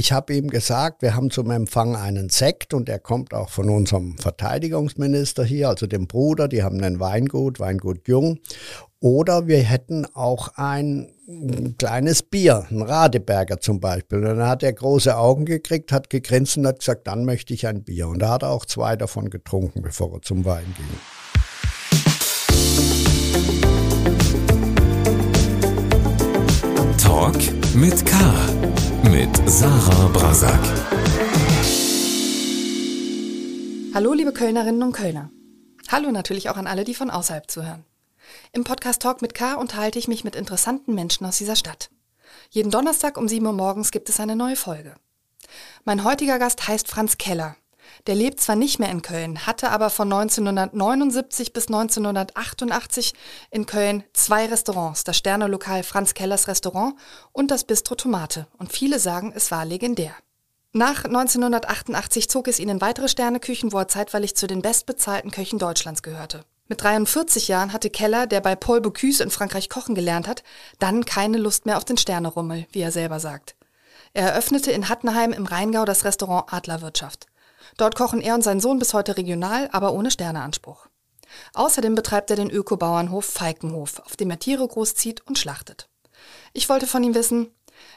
ich habe ihm gesagt, wir haben zum Empfang einen Sekt und der kommt auch von unserem Verteidigungsminister hier, also dem Bruder, die haben ein Weingut, Weingut Jung. Oder wir hätten auch ein kleines Bier, ein Radeberger zum Beispiel. Und dann hat er große Augen gekriegt, hat gegrinst und hat gesagt, dann möchte ich ein Bier. Und da hat er auch zwei davon getrunken, bevor er zum Wein ging. Talk mit K. Mit Sarah Brasak. Hallo, liebe Kölnerinnen und Kölner. Hallo natürlich auch an alle, die von außerhalb zuhören. Im Podcast Talk mit K unterhalte ich mich mit interessanten Menschen aus dieser Stadt. Jeden Donnerstag um 7 Uhr morgens gibt es eine neue Folge. Mein heutiger Gast heißt Franz Keller. Der lebt zwar nicht mehr in Köln, hatte aber von 1979 bis 1988 in Köln zwei Restaurants, das Sternelokal Franz Kellers Restaurant und das Bistro Tomate. Und viele sagen, es war legendär. Nach 1988 zog es ihn in weitere Sterneküchen, wo er zeitweilig zu den bestbezahlten Köchen Deutschlands gehörte. Mit 43 Jahren hatte Keller, der bei Paul Bocuse in Frankreich kochen gelernt hat, dann keine Lust mehr auf den Sternerummel, wie er selber sagt. Er eröffnete in Hattenheim im Rheingau das Restaurant Adlerwirtschaft. Dort kochen er und sein Sohn bis heute regional, aber ohne Sterneanspruch. Außerdem betreibt er den Ökobauernhof Falkenhof, auf dem er Tiere großzieht und schlachtet. Ich wollte von ihm wissen,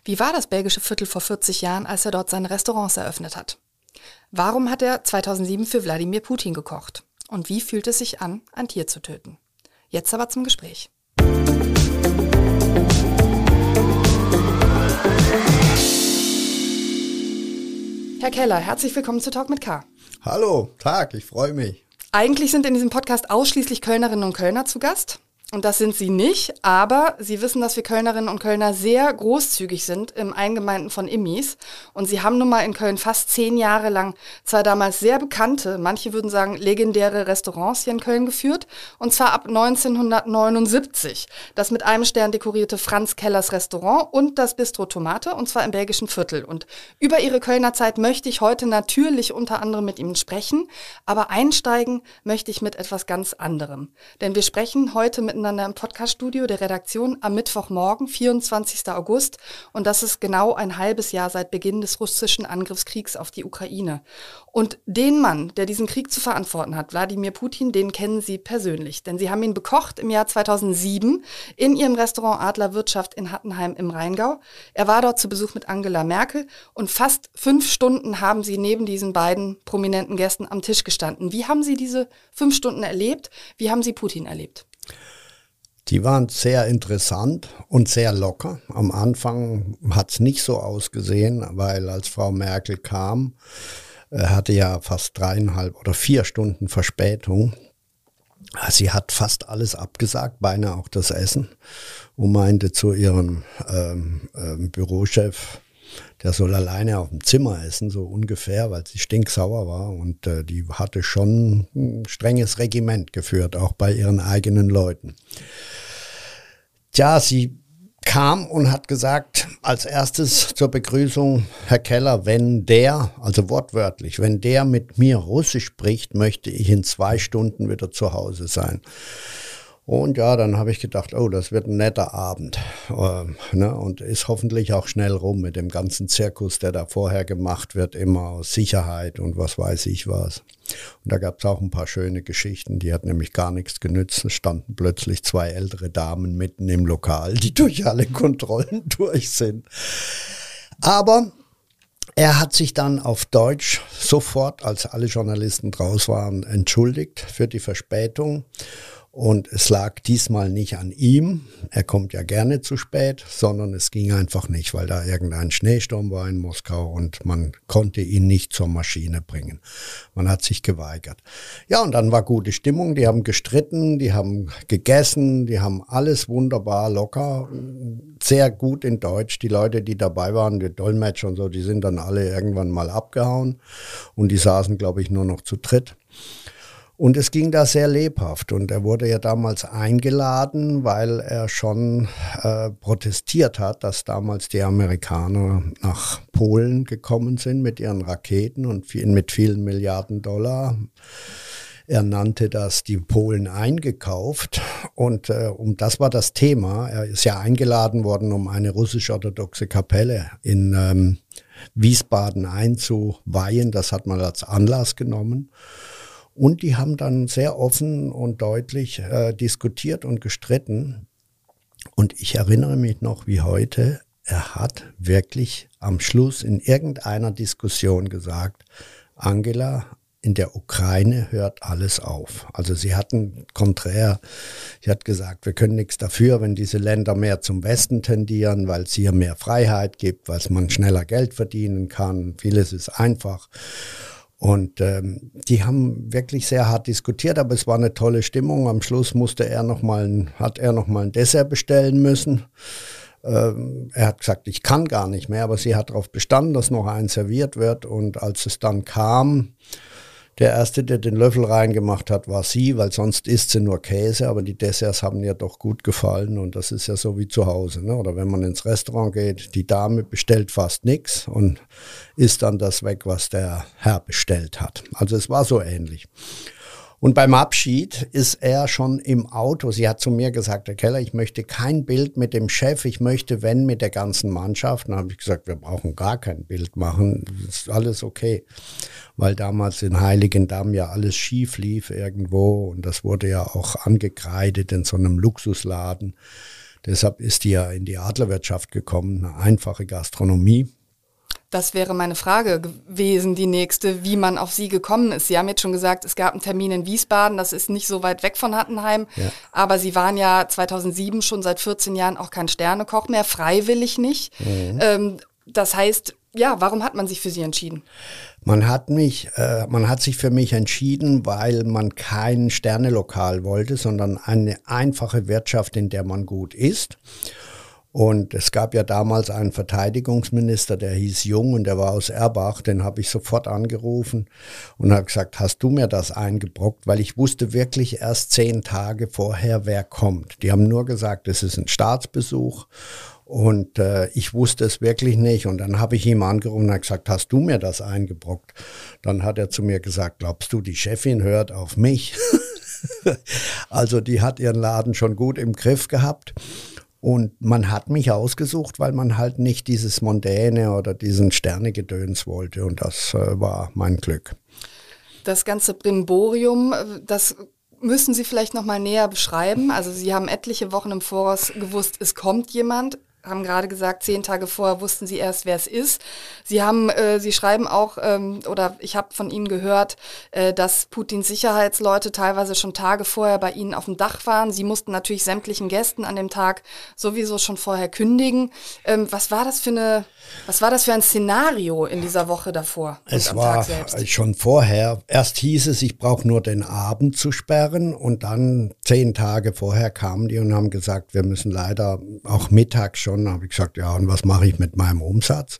wie war das belgische Viertel vor 40 Jahren, als er dort seine Restaurants eröffnet hat? Warum hat er 2007 für Wladimir Putin gekocht? Und wie fühlt es sich an, ein Tier zu töten? Jetzt aber zum Gespräch. Herr Keller, herzlich willkommen zu Talk mit K. Hallo, Tag, ich freue mich. Eigentlich sind in diesem Podcast ausschließlich Kölnerinnen und Kölner zu Gast. Und das sind sie nicht, aber sie wissen, dass wir Kölnerinnen und Kölner sehr großzügig sind im Eingemeinden von Immis. Und sie haben nun mal in Köln fast zehn Jahre lang zwei damals sehr bekannte, manche würden sagen legendäre Restaurants hier in Köln geführt. Und zwar ab 1979. Das mit einem Stern dekorierte Franz Kellers Restaurant und das Bistro Tomate, und zwar im belgischen Viertel. Und über ihre Kölner Zeit möchte ich heute natürlich unter anderem mit ihnen sprechen. Aber einsteigen möchte ich mit etwas ganz anderem. Denn wir sprechen heute mit miteinander im Podcaststudio der Redaktion am Mittwochmorgen, 24. August. Und das ist genau ein halbes Jahr seit Beginn des russischen Angriffskriegs auf die Ukraine. Und den Mann, der diesen Krieg zu verantworten hat, Wladimir Putin, den kennen Sie persönlich. Denn Sie haben ihn bekocht im Jahr 2007 in Ihrem Restaurant Adler Wirtschaft in Hattenheim im Rheingau. Er war dort zu Besuch mit Angela Merkel und fast fünf Stunden haben Sie neben diesen beiden prominenten Gästen am Tisch gestanden. Wie haben Sie diese fünf Stunden erlebt? Wie haben Sie Putin erlebt? Die waren sehr interessant und sehr locker. Am Anfang hat es nicht so ausgesehen, weil als Frau Merkel kam, äh, hatte ja fast dreieinhalb oder vier Stunden Verspätung. Sie hat fast alles abgesagt, beinahe auch das Essen, und meinte zu ihrem ähm, ähm, Bürochef, der soll alleine auf dem Zimmer essen, so ungefähr, weil sie stinksauer war. Und äh, die hatte schon ein strenges Regiment geführt, auch bei ihren eigenen Leuten. Tja, sie kam und hat gesagt, als erstes zur Begrüßung, Herr Keller, wenn der, also wortwörtlich, wenn der mit mir Russisch spricht, möchte ich in zwei Stunden wieder zu Hause sein. Und ja, dann habe ich gedacht, oh, das wird ein netter Abend. Ähm, ne? Und ist hoffentlich auch schnell rum mit dem ganzen Zirkus, der da vorher gemacht wird, immer aus Sicherheit und was weiß ich was. Und da gab es auch ein paar schöne Geschichten, die hat nämlich gar nichts genützt. Es standen plötzlich zwei ältere Damen mitten im Lokal, die durch alle Kontrollen durch sind. Aber er hat sich dann auf Deutsch sofort, als alle Journalisten draus waren, entschuldigt für die Verspätung und es lag diesmal nicht an ihm, er kommt ja gerne zu spät, sondern es ging einfach nicht, weil da irgendein Schneesturm war in Moskau und man konnte ihn nicht zur Maschine bringen. Man hat sich geweigert. Ja, und dann war gute Stimmung, die haben gestritten, die haben gegessen, die haben alles wunderbar locker, sehr gut in Deutsch. Die Leute, die dabei waren, die Dolmetscher und so, die sind dann alle irgendwann mal abgehauen und die saßen, glaube ich, nur noch zu dritt. Und es ging da sehr lebhaft. Und er wurde ja damals eingeladen, weil er schon äh, protestiert hat, dass damals die Amerikaner nach Polen gekommen sind mit ihren Raketen und viel, mit vielen Milliarden Dollar. Er nannte das die Polen eingekauft und äh, um das war das Thema. Er ist ja eingeladen worden, um eine russisch-orthodoxe Kapelle in ähm, Wiesbaden einzuweihen. Das hat man als Anlass genommen. Und die haben dann sehr offen und deutlich äh, diskutiert und gestritten. Und ich erinnere mich noch wie heute, er hat wirklich am Schluss in irgendeiner Diskussion gesagt, Angela, in der Ukraine hört alles auf. Also sie hatten konträr, sie hat gesagt, wir können nichts dafür, wenn diese Länder mehr zum Westen tendieren, weil es hier mehr Freiheit gibt, weil man schneller Geld verdienen kann. Vieles ist einfach. Und ähm, die haben wirklich sehr hart diskutiert, aber es war eine tolle Stimmung. Am Schluss musste er noch mal ein, hat er noch mal ein Dessert bestellen müssen. Ähm, er hat gesagt, ich kann gar nicht mehr, aber sie hat darauf bestanden, dass noch ein serviert wird. Und als es dann kam, der erste, der den Löffel reingemacht hat, war sie, weil sonst isst sie nur Käse, aber die Desserts haben ihr doch gut gefallen und das ist ja so wie zu Hause. Ne? Oder wenn man ins Restaurant geht, die Dame bestellt fast nichts und isst dann das weg, was der Herr bestellt hat. Also es war so ähnlich. Und beim Abschied ist er schon im Auto. Sie hat zu mir gesagt, Herr Keller, ich möchte kein Bild mit dem Chef, ich möchte, wenn, mit der ganzen Mannschaft. Dann habe ich gesagt, wir brauchen gar kein Bild machen, ist alles okay. Weil damals in Heiligendamm ja alles schief lief irgendwo und das wurde ja auch angekreidet in so einem Luxusladen. Deshalb ist die ja in die Adlerwirtschaft gekommen, eine einfache Gastronomie. Das wäre meine Frage gewesen, die nächste, wie man auf Sie gekommen ist. Sie haben jetzt schon gesagt, es gab einen Termin in Wiesbaden, das ist nicht so weit weg von Hattenheim, ja. aber Sie waren ja 2007 schon seit 14 Jahren auch kein Sternekoch mehr, freiwillig nicht. Mhm. Ähm, das heißt, ja, warum hat man sich für Sie entschieden? Man hat mich, äh, man hat sich für mich entschieden, weil man kein Sternelokal wollte, sondern eine einfache Wirtschaft, in der man gut ist. Und es gab ja damals einen Verteidigungsminister, der hieß Jung und der war aus Erbach. Den habe ich sofort angerufen und habe gesagt, hast du mir das eingebrockt? Weil ich wusste wirklich erst zehn Tage vorher, wer kommt. Die haben nur gesagt, es ist ein Staatsbesuch. Und äh, ich wusste es wirklich nicht. Und dann habe ich ihm angerufen und gesagt, hast du mir das eingebrockt? Dann hat er zu mir gesagt, glaubst du, die Chefin hört auf mich? also die hat ihren Laden schon gut im Griff gehabt. Und man hat mich ausgesucht, weil man halt nicht dieses Mondäne oder diesen Sternegedöns wollte. Und das äh, war mein Glück. Das ganze Brimborium, äh, das müssen Sie vielleicht noch mal näher beschreiben. Also Sie haben etliche Wochen im Voraus gewusst, es kommt jemand haben gerade gesagt, zehn Tage vorher wussten sie erst, wer es ist. Sie haben, äh, sie schreiben auch, ähm, oder ich habe von Ihnen gehört, äh, dass Putins Sicherheitsleute teilweise schon Tage vorher bei Ihnen auf dem Dach waren. Sie mussten natürlich sämtlichen Gästen an dem Tag sowieso schon vorher kündigen. Ähm, was war das für eine, was war das für ein Szenario in dieser Woche davor? Es war schon vorher. Erst hieß es, ich brauche nur den Abend zu sperren und dann zehn Tage vorher kamen die und haben gesagt, wir müssen leider auch mittags schon schon, habe ich gesagt, ja, und was mache ich mit meinem Umsatz?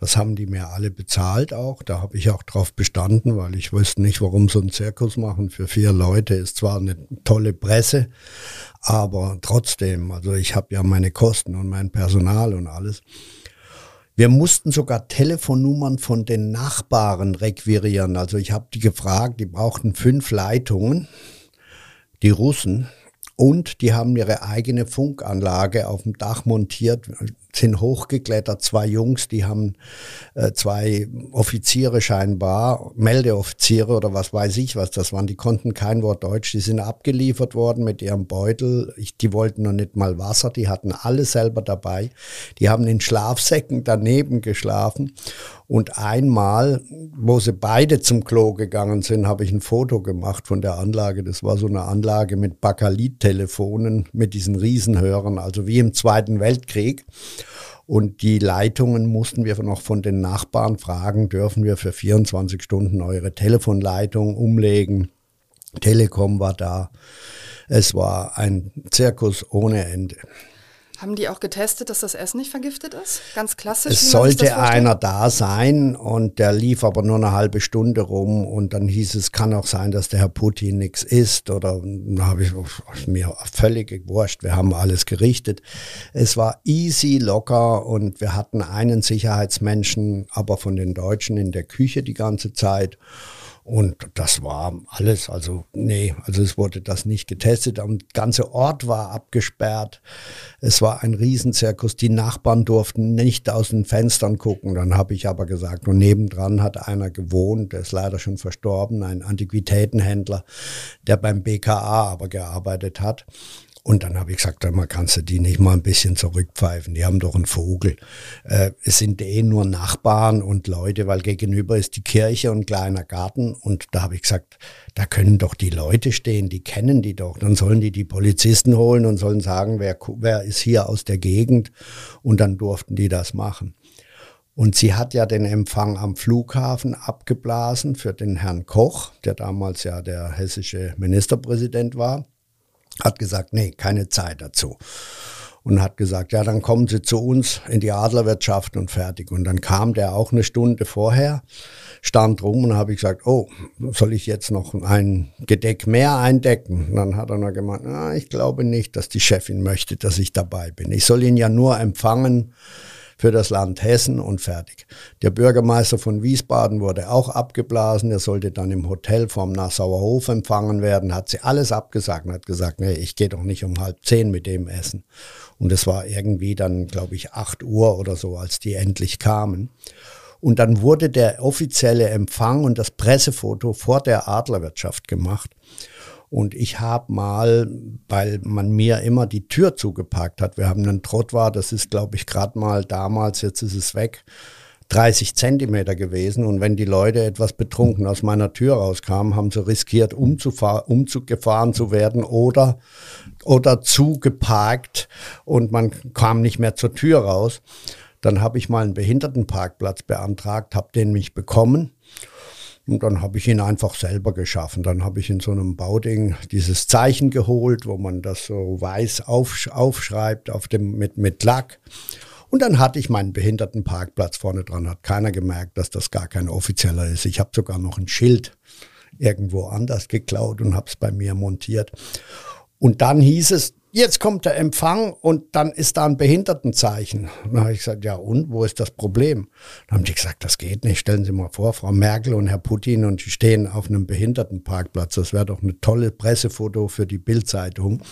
Das haben die mir alle bezahlt auch. Da habe ich auch drauf bestanden, weil ich wusste nicht, warum so ein Zirkus machen für vier Leute ist zwar eine tolle Presse, aber trotzdem, also ich habe ja meine Kosten und mein Personal und alles. Wir mussten sogar Telefonnummern von den Nachbarn requirieren. Also ich habe die gefragt, die brauchten fünf Leitungen, die Russen, und die haben ihre eigene Funkanlage auf dem Dach montiert, sind hochgeklettert, zwei Jungs, die haben äh, zwei Offiziere scheinbar, Meldeoffiziere oder was weiß ich was das waren, die konnten kein Wort Deutsch, die sind abgeliefert worden mit ihrem Beutel, ich, die wollten noch nicht mal Wasser, die hatten alles selber dabei, die haben in Schlafsäcken daneben geschlafen. Und einmal, wo sie beide zum Klo gegangen sind, habe ich ein Foto gemacht von der Anlage. Das war so eine Anlage mit Bakalit-Telefonen, mit diesen Riesenhörern, also wie im Zweiten Weltkrieg. Und die Leitungen mussten wir noch von den Nachbarn fragen, dürfen wir für 24 Stunden eure Telefonleitung umlegen? Telekom war da. Es war ein Zirkus ohne Ende. Haben die auch getestet, dass das Essen nicht vergiftet ist? Ganz klassisch. Es sollte einer da sein und der lief aber nur eine halbe Stunde rum und dann hieß es, kann auch sein, dass der Herr Putin nichts isst oder da habe ich mir völlig wurscht, wir haben alles gerichtet. Es war easy, locker und wir hatten einen Sicherheitsmenschen, aber von den Deutschen in der Küche die ganze Zeit. Und das war alles, also nee, also es wurde das nicht getestet. Der ganze Ort war abgesperrt. Es war ein Riesenzirkus. Die Nachbarn durften nicht aus den Fenstern gucken. Dann habe ich aber gesagt, und nebendran hat einer gewohnt, der ist leider schon verstorben, ein Antiquitätenhändler, der beim BKA aber gearbeitet hat. Und dann habe ich gesagt, mal kannst du die nicht mal ein bisschen zurückpfeifen. Die haben doch einen Vogel. Äh, es sind eh nur Nachbarn und Leute, weil gegenüber ist die Kirche und ein kleiner Garten. Und da habe ich gesagt, da können doch die Leute stehen, die kennen die doch. Dann sollen die die Polizisten holen und sollen sagen, wer, wer ist hier aus der Gegend. Und dann durften die das machen. Und sie hat ja den Empfang am Flughafen abgeblasen für den Herrn Koch, der damals ja der hessische Ministerpräsident war hat gesagt, nee, keine Zeit dazu. Und hat gesagt, ja, dann kommen Sie zu uns in die Adlerwirtschaft und fertig. Und dann kam der auch eine Stunde vorher, stand rum und habe ich gesagt, oh, soll ich jetzt noch ein Gedeck mehr eindecken? Und dann hat er noch gemeint, ah, ich glaube nicht, dass die Chefin möchte, dass ich dabei bin. Ich soll ihn ja nur empfangen, für das Land Hessen und fertig. Der Bürgermeister von Wiesbaden wurde auch abgeblasen. Er sollte dann im Hotel vom Nassauer Hof empfangen werden. Hat sie alles abgesagt und hat gesagt, nee, ich gehe doch nicht um halb zehn mit dem essen. Und es war irgendwie dann, glaube ich, acht Uhr oder so, als die endlich kamen. Und dann wurde der offizielle Empfang und das Pressefoto vor der Adlerwirtschaft gemacht. Und ich habe mal, weil man mir immer die Tür zugepackt hat, wir haben einen Trottoir, das ist, glaube ich, gerade mal damals, jetzt ist es weg, 30 Zentimeter gewesen. Und wenn die Leute etwas betrunken aus meiner Tür rauskamen, haben sie riskiert, umzugefahren zu werden oder, oder zugeparkt und man kam nicht mehr zur Tür raus. Dann habe ich mal einen Behindertenparkplatz beantragt, habe den mich bekommen und dann habe ich ihn einfach selber geschaffen. Dann habe ich in so einem Bauding dieses Zeichen geholt, wo man das so weiß aufsch aufschreibt auf dem, mit, mit Lack. Und dann hatte ich meinen Behindertenparkplatz vorne dran. Hat keiner gemerkt, dass das gar kein offizieller ist. Ich habe sogar noch ein Schild irgendwo anders geklaut und habe es bei mir montiert. Und dann hieß es, jetzt kommt der Empfang und dann ist da ein Behindertenzeichen. dann habe ich gesagt, ja und, wo ist das Problem? Dann haben die gesagt, das geht nicht. Stellen Sie mal vor, Frau Merkel und Herr Putin und die stehen auf einem Behindertenparkplatz. Das wäre doch eine tolle Pressefoto für die Bildzeitung.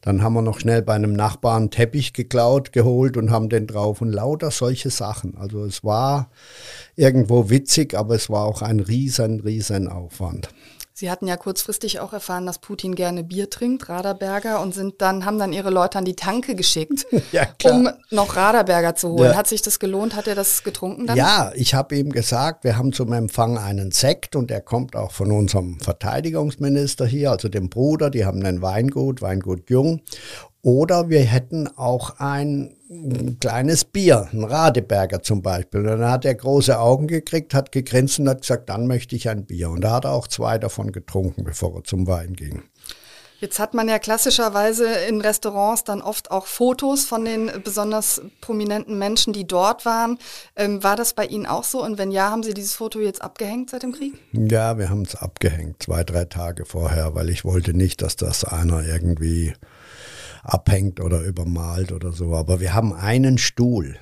Dann haben wir noch schnell bei einem Nachbarn Teppich geklaut, geholt und haben den drauf und lauter solche Sachen. Also es war irgendwo witzig, aber es war auch ein riesen, riesen Aufwand. Sie hatten ja kurzfristig auch erfahren, dass Putin gerne Bier trinkt, Raderberger, und sind dann, haben dann ihre Leute an die Tanke geschickt, ja, um noch Raderberger zu holen. Ja. Hat sich das gelohnt? Hat er das getrunken dann? Ja, ich habe ihm gesagt, wir haben zum Empfang einen Sekt und der kommt auch von unserem Verteidigungsminister hier, also dem Bruder, die haben ein Weingut, Weingut Jung. Oder wir hätten auch ein kleines Bier, ein Radeberger zum Beispiel. Und dann hat er große Augen gekriegt, hat gegrinst und hat gesagt, dann möchte ich ein Bier. Und da hat er auch zwei davon getrunken, bevor er zum Wein ging. Jetzt hat man ja klassischerweise in Restaurants dann oft auch Fotos von den besonders prominenten Menschen, die dort waren. Ähm, war das bei Ihnen auch so? Und wenn ja, haben Sie dieses Foto jetzt abgehängt seit dem Krieg? Ja, wir haben es abgehängt, zwei, drei Tage vorher, weil ich wollte nicht, dass das einer irgendwie abhängt oder übermalt oder so. Aber wir haben einen Stuhl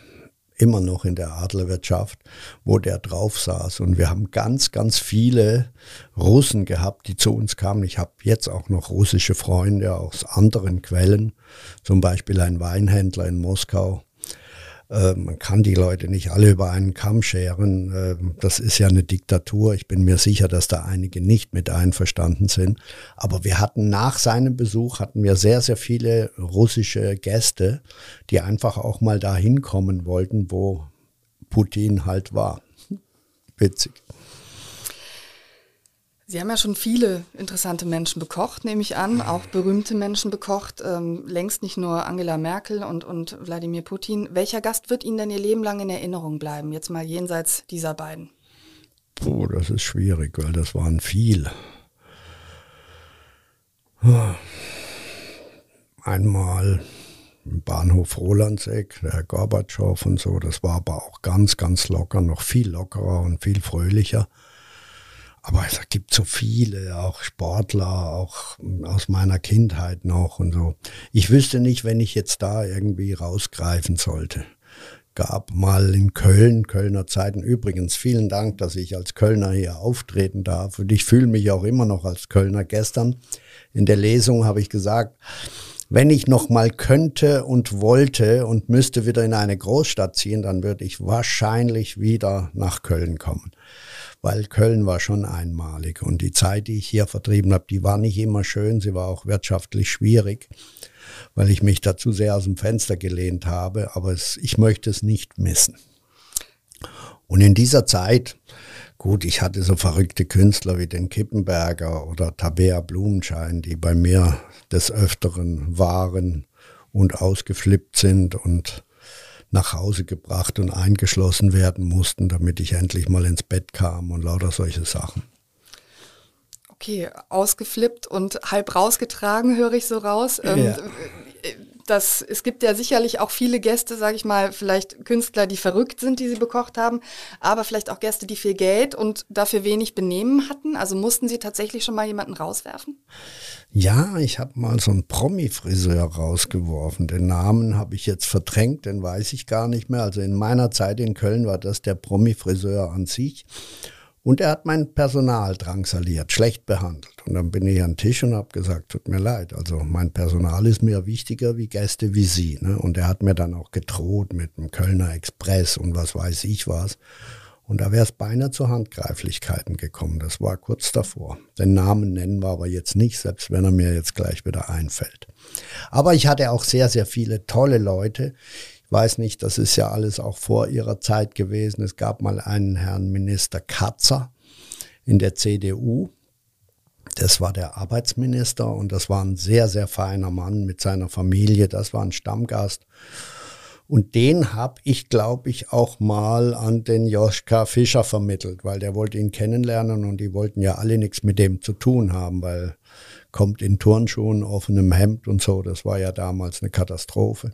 immer noch in der Adlerwirtschaft, wo der drauf saß. Und wir haben ganz, ganz viele Russen gehabt, die zu uns kamen. Ich habe jetzt auch noch russische Freunde aus anderen Quellen, zum Beispiel ein Weinhändler in Moskau, äh, man kann die Leute nicht alle über einen Kamm scheren. Äh, das ist ja eine Diktatur. Ich bin mir sicher, dass da einige nicht mit einverstanden sind. Aber wir hatten nach seinem Besuch hatten wir sehr, sehr viele russische Gäste, die einfach auch mal dahin kommen wollten, wo Putin halt war. Witzig. Sie haben ja schon viele interessante Menschen bekocht, nehme ich an, auch berühmte Menschen bekocht, ähm, längst nicht nur Angela Merkel und, und Wladimir Putin. Welcher Gast wird Ihnen denn Ihr Leben lang in Erinnerung bleiben, jetzt mal jenseits dieser beiden? Puh, das ist schwierig, weil das waren viel. Einmal im Bahnhof Rolandseck, der Herr Gorbatschow und so, das war aber auch ganz, ganz locker, noch viel lockerer und viel fröhlicher. Aber es gibt so viele, auch Sportler, auch aus meiner Kindheit noch und so. Ich wüsste nicht, wenn ich jetzt da irgendwie rausgreifen sollte. Gab mal in Köln, Kölner Zeiten. Übrigens, vielen Dank, dass ich als Kölner hier auftreten darf. Und ich fühle mich auch immer noch als Kölner. Gestern in der Lesung habe ich gesagt, wenn ich noch mal könnte und wollte und müsste wieder in eine Großstadt ziehen, dann würde ich wahrscheinlich wieder nach Köln kommen. Weil Köln war schon einmalig und die Zeit, die ich hier vertrieben habe, die war nicht immer schön, sie war auch wirtschaftlich schwierig, weil ich mich dazu sehr aus dem Fenster gelehnt habe, aber es, ich möchte es nicht missen. Und in dieser Zeit, gut, ich hatte so verrückte Künstler wie den Kippenberger oder Tabea Blumenschein, die bei mir des Öfteren waren und ausgeflippt sind und nach Hause gebracht und eingeschlossen werden mussten, damit ich endlich mal ins Bett kam und lauter solche Sachen. Okay, ausgeflippt und halb rausgetragen, höre ich so raus. Ähm, ja das, es gibt ja sicherlich auch viele Gäste, sage ich mal, vielleicht Künstler, die verrückt sind, die sie bekocht haben, aber vielleicht auch Gäste, die viel Geld und dafür wenig Benehmen hatten. Also mussten sie tatsächlich schon mal jemanden rauswerfen? Ja, ich habe mal so einen Promi-Friseur rausgeworfen. Den Namen habe ich jetzt verdrängt, den weiß ich gar nicht mehr. Also in meiner Zeit in Köln war das der Promi-Friseur an sich. Und er hat mein Personal drangsaliert, schlecht behandelt. Und dann bin ich an den Tisch und habe gesagt, tut mir leid, also mein Personal ist mir wichtiger wie Gäste wie Sie. Ne? Und er hat mir dann auch gedroht mit dem Kölner Express und was weiß ich was. Und da wäre es beinahe zu Handgreiflichkeiten gekommen. Das war kurz davor. Den Namen nennen wir aber jetzt nicht, selbst wenn er mir jetzt gleich wieder einfällt. Aber ich hatte auch sehr, sehr viele tolle Leute, weiß nicht, das ist ja alles auch vor ihrer Zeit gewesen. Es gab mal einen Herrn Minister Katzer in der CDU. Das war der Arbeitsminister und das war ein sehr, sehr feiner Mann mit seiner Familie. Das war ein Stammgast. Und den habe ich, glaube ich, auch mal an den Joschka Fischer vermittelt, weil der wollte ihn kennenlernen und die wollten ja alle nichts mit dem zu tun haben, weil kommt in Turnschuhen, offenem Hemd und so. Das war ja damals eine Katastrophe.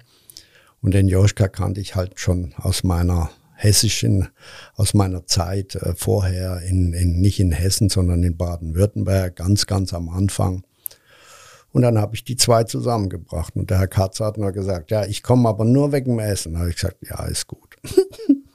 Und den Joschka kannte ich halt schon aus meiner hessischen, aus meiner Zeit äh, vorher, in, in, nicht in Hessen, sondern in Baden-Württemberg, ganz, ganz am Anfang. Und dann habe ich die zwei zusammengebracht. Und der Herr Katz hat nur gesagt, ja, ich komme aber nur wegen dem Essen. Da habe ich gesagt, ja, ist gut.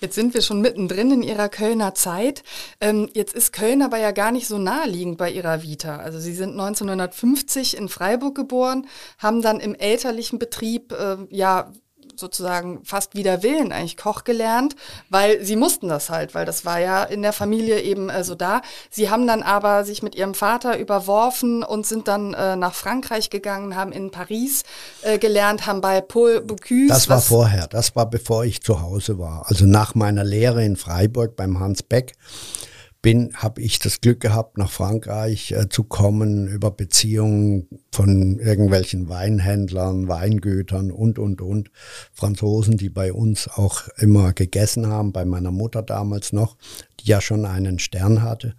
Jetzt sind wir schon mittendrin in Ihrer Kölner Zeit. Ähm, jetzt ist Köln aber ja gar nicht so naheliegend bei Ihrer Vita. Also Sie sind 1950 in Freiburg geboren, haben dann im elterlichen Betrieb äh, ja sozusagen fast wider Willen eigentlich Koch gelernt, weil sie mussten das halt, weil das war ja in der Familie eben äh, so da. Sie haben dann aber sich mit ihrem Vater überworfen und sind dann äh, nach Frankreich gegangen, haben in Paris äh, gelernt, haben bei Paul Bocuse. Das war vorher, das war bevor ich zu Hause war. Also nach meiner Lehre in Freiburg beim Hans Beck bin, habe ich das Glück gehabt, nach Frankreich äh, zu kommen über Beziehungen von irgendwelchen Weinhändlern, Weingütern und, und, und. Franzosen, die bei uns auch immer gegessen haben, bei meiner Mutter damals noch, die ja schon einen Stern hatte.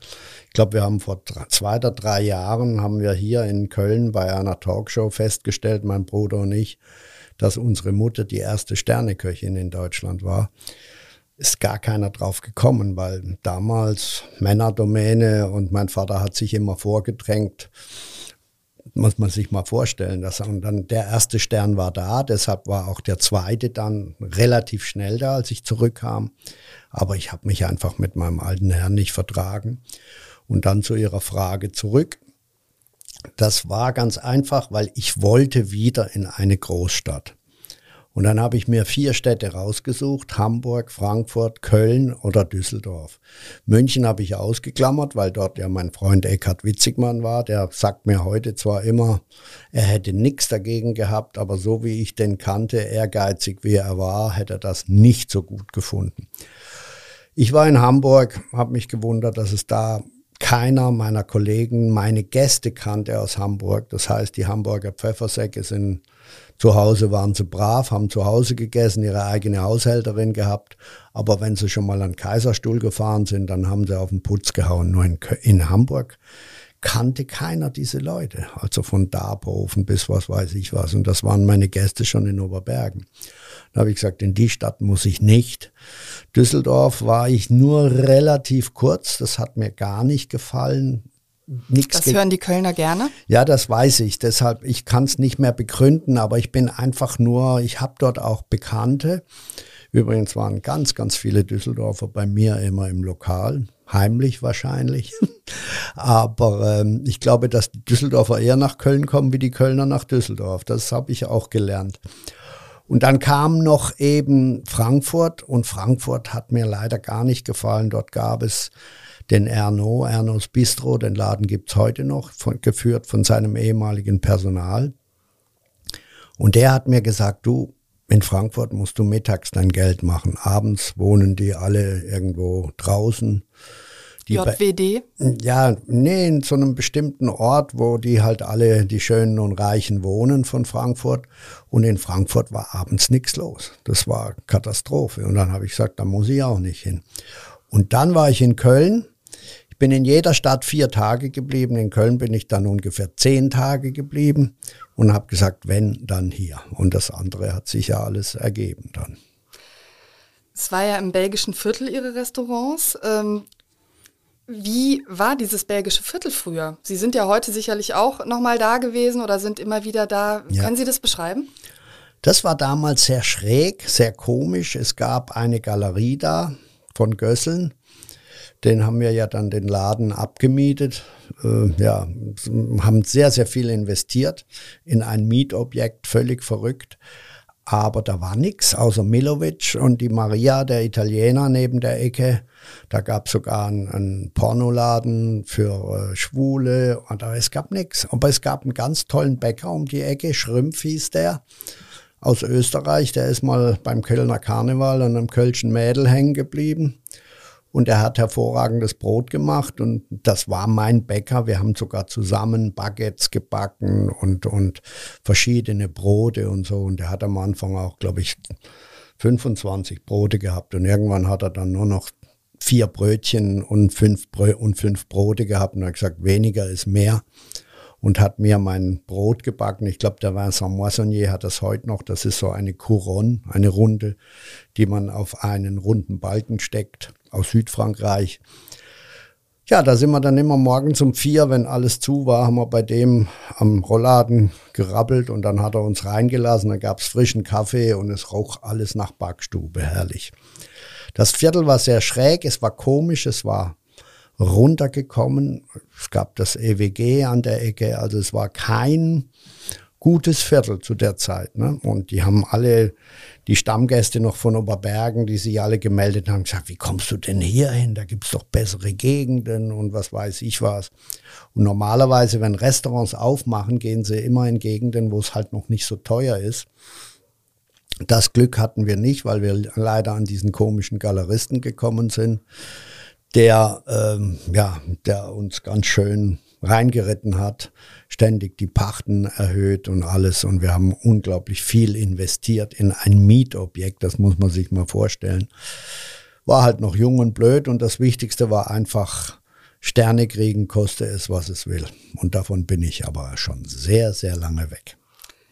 Ich glaube, wir haben vor zwei oder drei Jahren, haben wir hier in Köln bei einer Talkshow festgestellt, mein Bruder und ich, dass unsere Mutter die erste Sterneköchin in Deutschland war ist gar keiner drauf gekommen, weil damals Männerdomäne und mein Vater hat sich immer vorgedrängt. Muss man sich mal vorstellen. Dass, und dann der erste Stern war da, deshalb war auch der zweite dann relativ schnell da, als ich zurückkam. Aber ich habe mich einfach mit meinem alten Herrn nicht vertragen. Und dann zu Ihrer Frage zurück. Das war ganz einfach, weil ich wollte wieder in eine Großstadt. Und dann habe ich mir vier Städte rausgesucht, Hamburg, Frankfurt, Köln oder Düsseldorf. München habe ich ausgeklammert, weil dort ja mein Freund Eckhard Witzigmann war. Der sagt mir heute zwar immer, er hätte nichts dagegen gehabt, aber so wie ich den kannte, ehrgeizig wie er war, hätte er das nicht so gut gefunden. Ich war in Hamburg, habe mich gewundert, dass es da keiner meiner Kollegen meine Gäste kannte aus Hamburg. Das heißt, die Hamburger Pfeffersäcke sind zu Hause waren sie brav, haben zu Hause gegessen, ihre eigene Haushälterin gehabt. Aber wenn sie schon mal an Kaiserstuhl gefahren sind, dann haben sie auf den Putz gehauen. Nur in, in Hamburg kannte keiner diese Leute. Also von Darboven bis was weiß ich was. Und das waren meine Gäste schon in Oberbergen. Da habe ich gesagt, in die Stadt muss ich nicht. Düsseldorf war ich nur relativ kurz. Das hat mir gar nicht gefallen nichts. Das hören die Kölner gerne? Ja, das weiß ich. Deshalb, ich kann es nicht mehr begründen, aber ich bin einfach nur, ich habe dort auch Bekannte. Übrigens waren ganz, ganz viele Düsseldorfer bei mir immer im Lokal, heimlich wahrscheinlich. Aber ähm, ich glaube, dass die Düsseldorfer eher nach Köln kommen wie die Kölner nach Düsseldorf. Das habe ich auch gelernt. Und dann kam noch eben Frankfurt und Frankfurt hat mir leider gar nicht gefallen. Dort gab es den Erno, Ernos Bistro, den Laden gibt's heute noch, von, geführt von seinem ehemaligen Personal. Und der hat mir gesagt, du, in Frankfurt musst du mittags dein Geld machen. Abends wohnen die alle irgendwo draußen. Die JWD? Ja, nee, in so einem bestimmten Ort, wo die halt alle, die Schönen und Reichen wohnen von Frankfurt. Und in Frankfurt war abends nichts los. Das war Katastrophe. Und dann habe ich gesagt, da muss ich auch nicht hin. Und dann war ich in Köln. Ich bin in jeder Stadt vier Tage geblieben. In Köln bin ich dann ungefähr zehn Tage geblieben und habe gesagt, wenn, dann hier. Und das andere hat sich ja alles ergeben dann. Es war ja im belgischen Viertel Ihre Restaurants. Ähm, wie war dieses belgische Viertel früher? Sie sind ja heute sicherlich auch nochmal da gewesen oder sind immer wieder da. Ja. Können Sie das beschreiben? Das war damals sehr schräg, sehr komisch. Es gab eine Galerie da von Gösseln. Den haben wir ja dann den Laden abgemietet. Äh, ja, haben sehr, sehr viel investiert in ein Mietobjekt, völlig verrückt. Aber da war nichts außer Milovic und die Maria, der Italiener neben der Ecke. Da gab es sogar einen, einen, Pornoladen für äh, Schwule. Aber es gab nichts. Aber es gab einen ganz tollen Bäcker um die Ecke, Schrümpf hieß der, aus Österreich. Der ist mal beim Kölner Karneval an einem Kölschen Mädel hängen geblieben. Und er hat hervorragendes Brot gemacht und das war mein Bäcker. Wir haben sogar zusammen Baguettes gebacken und, und verschiedene Brote und so. Und er hat am Anfang auch, glaube ich, 25 Brote gehabt und irgendwann hat er dann nur noch vier Brötchen und fünf, Brö und fünf Brote gehabt und hat gesagt, weniger ist mehr und hat mir mein Brot gebacken. Ich glaube, der Vincent Moissonnier hat das heute noch. Das ist so eine Couronne, eine Runde, die man auf einen runden Balken steckt aus Südfrankreich. Ja, da sind wir dann immer morgens um vier, wenn alles zu war, haben wir bei dem am Rollladen gerabbelt und dann hat er uns reingelassen. Da gab's frischen Kaffee und es roch alles nach Backstube, herrlich. Das Viertel war sehr schräg, es war komisch, es war runtergekommen. Es gab das EWG an der Ecke, also es war kein gutes Viertel zu der Zeit. Ne? Und die haben alle, die Stammgäste noch von Oberbergen, die sich alle gemeldet haben, gesagt, wie kommst du denn hier hin? Da gibt's doch bessere Gegenden und was weiß ich was. Und normalerweise, wenn Restaurants aufmachen, gehen sie immer in Gegenden, wo es halt noch nicht so teuer ist. Das Glück hatten wir nicht, weil wir leider an diesen komischen Galeristen gekommen sind, der, ähm, ja, der uns ganz schön reingeritten hat, ständig die Pachten erhöht und alles. Und wir haben unglaublich viel investiert in ein Mietobjekt, das muss man sich mal vorstellen. War halt noch jung und blöd und das Wichtigste war einfach Sterne kriegen, koste es, was es will. Und davon bin ich aber schon sehr, sehr lange weg.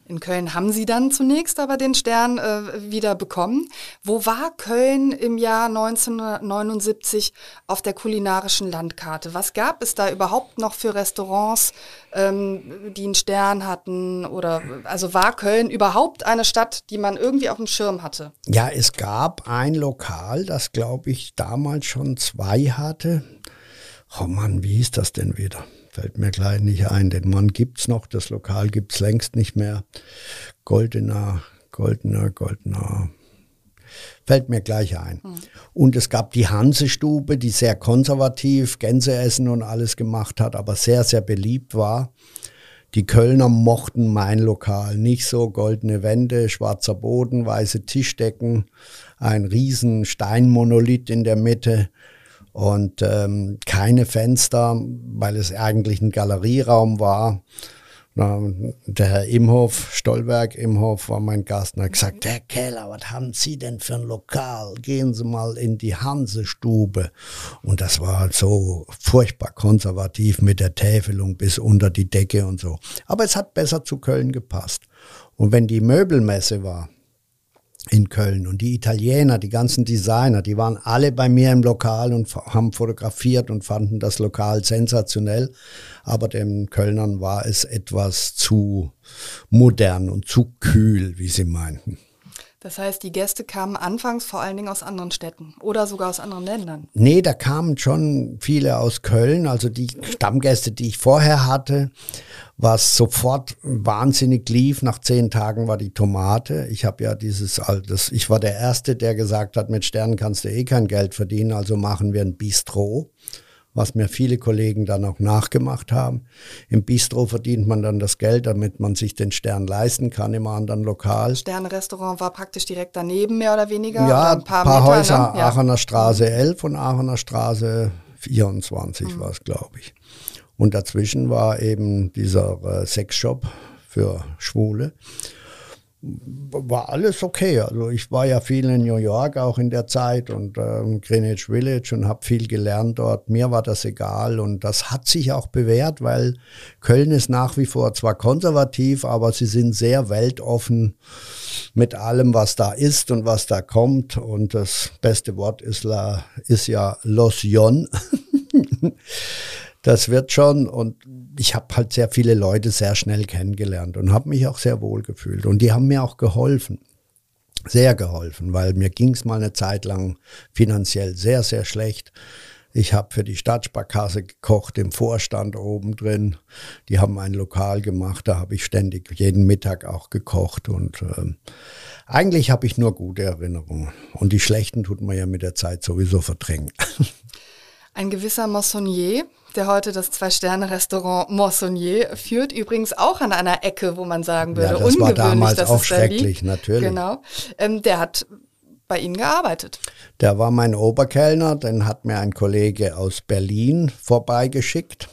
In Köln haben Sie dann zunächst aber den Stern äh, wieder bekommen. Wo war Köln im Jahr 1979 auf der kulinarischen Landkarte? Was gab es da überhaupt noch für Restaurants, ähm, die einen Stern hatten? Oder also war Köln überhaupt eine Stadt, die man irgendwie auf dem Schirm hatte? Ja, es gab ein Lokal, das glaube ich damals schon zwei hatte. Oh Mann, wie hieß das denn wieder? Fällt mir gleich nicht ein. Den Mann gibt's noch, das Lokal gibt's längst nicht mehr. Goldener, goldener, goldener. Fällt mir gleich ein. Mhm. Und es gab die Hansestube, die sehr konservativ Gänseessen und alles gemacht hat, aber sehr, sehr beliebt war. Die Kölner mochten mein Lokal nicht so. Goldene Wände, schwarzer Boden, weiße Tischdecken, ein riesen Steinmonolith in der Mitte und ähm, keine Fenster, weil es eigentlich ein Galerieraum war. Der Herr Imhoff, Stolberg Imhoff war mein Gast und hat gesagt, Herr Keller, was haben Sie denn für ein Lokal? Gehen Sie mal in die Hansestube. Und das war so furchtbar konservativ mit der Täfelung bis unter die Decke und so. Aber es hat besser zu Köln gepasst. Und wenn die Möbelmesse war, in Köln. Und die Italiener, die ganzen Designer, die waren alle bei mir im Lokal und haben fotografiert und fanden das Lokal sensationell. Aber den Kölnern war es etwas zu modern und zu kühl, wie sie meinten. Das heißt, die Gäste kamen anfangs vor allen Dingen aus anderen Städten oder sogar aus anderen Ländern. Nee, da kamen schon viele aus Köln. Also die Stammgäste, die ich vorher hatte, was sofort wahnsinnig lief. Nach zehn Tagen war die Tomate. Ich habe ja dieses altes, ich war der Erste, der gesagt hat, mit Sternen kannst du eh kein Geld verdienen, also machen wir ein Bistro was mir viele Kollegen dann auch nachgemacht haben. Im Bistro verdient man dann das Geld, damit man sich den Stern leisten kann im anderen Lokal. Sternrestaurant war praktisch direkt daneben, mehr oder weniger? Ja, ein paar, paar Meter, Häuser, ne? ja. Aachener Straße 11 und Aachener Straße 24 mhm. war es, glaube ich. Und dazwischen war eben dieser äh, Sexshop für Schwule war alles okay. Also ich war ja viel in New York auch in der Zeit und ähm, Greenwich Village und habe viel gelernt dort. Mir war das egal und das hat sich auch bewährt, weil Köln ist nach wie vor zwar konservativ, aber sie sind sehr weltoffen mit allem, was da ist und was da kommt. Und das beste Wort ist, la, ist ja Los Yon. das wird schon und ich habe halt sehr viele Leute sehr schnell kennengelernt und habe mich auch sehr wohl gefühlt und die haben mir auch geholfen, sehr geholfen, weil mir ging es mal eine Zeit lang finanziell sehr, sehr schlecht. Ich habe für die Stadtsparkasse gekocht, im Vorstand oben drin. Die haben ein Lokal gemacht, da habe ich ständig jeden Mittag auch gekocht. Und äh, eigentlich habe ich nur gute Erinnerungen. Und die schlechten tut man ja mit der Zeit sowieso verdrängen. Ein gewisser Moissonnier, der heute das Zwei-Sterne-Restaurant Moissonnier führt, übrigens auch an einer Ecke, wo man sagen würde, ja, das ungewöhnlich, war damals dass auch es schrecklich, da natürlich. Genau. Ähm, der hat bei Ihnen gearbeitet. Der war mein Oberkellner, den hat mir ein Kollege aus Berlin vorbeigeschickt.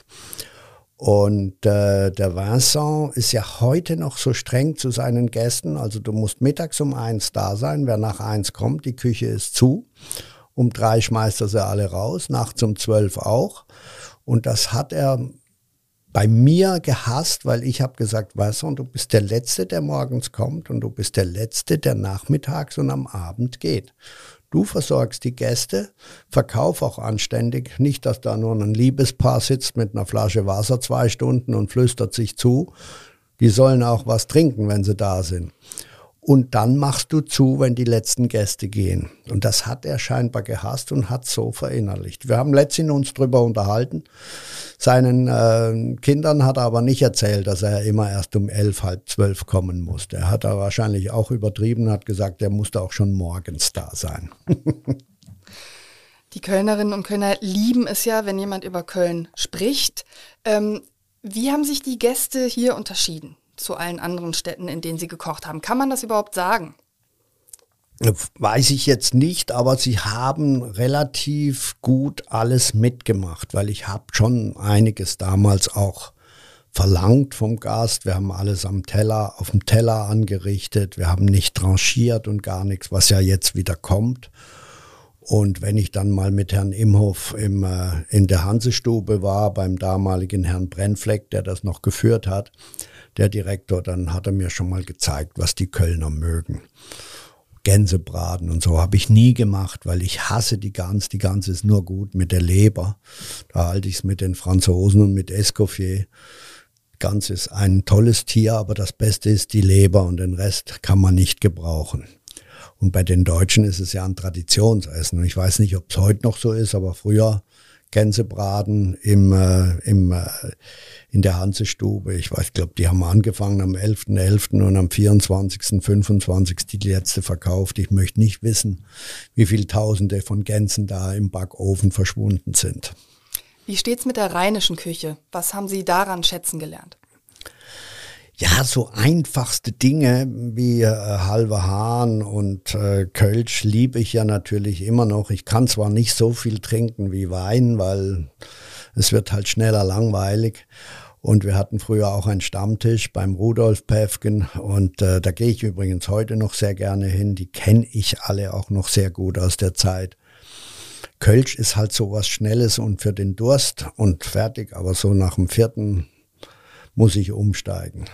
Und äh, der Vincent ist ja heute noch so streng zu seinen Gästen. Also du musst mittags um eins da sein. Wer nach eins kommt, die Küche ist zu. Um drei schmeißt er sie alle raus, nachts um zwölf auch. Und das hat er bei mir gehasst, weil ich habe gesagt, weißt du, du bist der Letzte, der morgens kommt und du bist der Letzte, der nachmittags und am Abend geht. Du versorgst die Gäste, verkauf auch anständig, nicht, dass da nur ein Liebespaar sitzt mit einer Flasche Wasser zwei Stunden und flüstert sich zu. Die sollen auch was trinken, wenn sie da sind und dann machst du zu, wenn die letzten Gäste gehen. Und das hat er scheinbar gehasst und hat so verinnerlicht. Wir haben letztens uns drüber unterhalten. Seinen äh, Kindern hat er aber nicht erzählt, dass er immer erst um elf, halb zwölf kommen musste. Er hat er wahrscheinlich auch übertrieben und hat gesagt, er musste auch schon morgens da sein. die Kölnerinnen und Kölner lieben es ja, wenn jemand über Köln spricht. Ähm, wie haben sich die Gäste hier unterschieden? Zu allen anderen Städten, in denen Sie gekocht haben. Kann man das überhaupt sagen? Weiß ich jetzt nicht, aber sie haben relativ gut alles mitgemacht, weil ich habe schon einiges damals auch verlangt vom Gast. Wir haben alles am Teller, auf dem Teller angerichtet. Wir haben nicht tranchiert und gar nichts, was ja jetzt wieder kommt. Und wenn ich dann mal mit Herrn Imhoff im, äh, in der Hansestube war, beim damaligen Herrn Brennfleck, der das noch geführt hat, der Direktor, dann hat er mir schon mal gezeigt, was die Kölner mögen. Gänsebraten und so habe ich nie gemacht, weil ich hasse die Gans. Die Gans ist nur gut mit der Leber. Da halte ich es mit den Franzosen und mit Escoffier. Gans ist ein tolles Tier, aber das Beste ist die Leber und den Rest kann man nicht gebrauchen. Und bei den Deutschen ist es ja ein Traditionsessen. Ich weiß nicht, ob es heute noch so ist, aber früher Gänsebraten im, äh, im, äh, in der Hansestube. Ich weiß, glaube, die haben angefangen am 11.11. .11. und am 24., 25. die letzte verkauft. Ich möchte nicht wissen, wie viele Tausende von Gänsen da im Backofen verschwunden sind. Wie steht's mit der rheinischen Küche? Was haben Sie daran schätzen gelernt? Ja, so einfachste Dinge wie äh, halber Hahn und äh, Kölsch liebe ich ja natürlich immer noch. Ich kann zwar nicht so viel trinken wie Wein, weil es wird halt schneller langweilig. Und wir hatten früher auch einen Stammtisch beim Rudolf Päfgen und äh, da gehe ich übrigens heute noch sehr gerne hin. Die kenne ich alle auch noch sehr gut aus der Zeit. Kölsch ist halt so was Schnelles und für den Durst und fertig, aber so nach dem vierten muss ich umsteigen.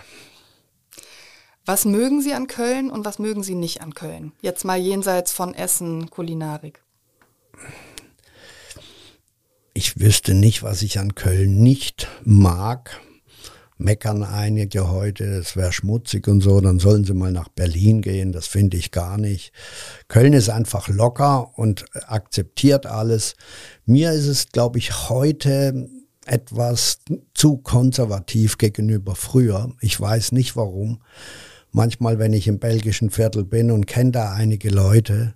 Was mögen Sie an Köln und was mögen Sie nicht an Köln? Jetzt mal jenseits von Essen, Kulinarik. Ich wüsste nicht, was ich an Köln nicht mag, meckern einige heute, es wäre schmutzig und so, dann sollen sie mal nach Berlin gehen, das finde ich gar nicht. Köln ist einfach locker und akzeptiert alles. Mir ist es, glaube ich, heute etwas zu konservativ gegenüber früher. Ich weiß nicht warum. Manchmal, wenn ich im belgischen Viertel bin und kenne da einige Leute,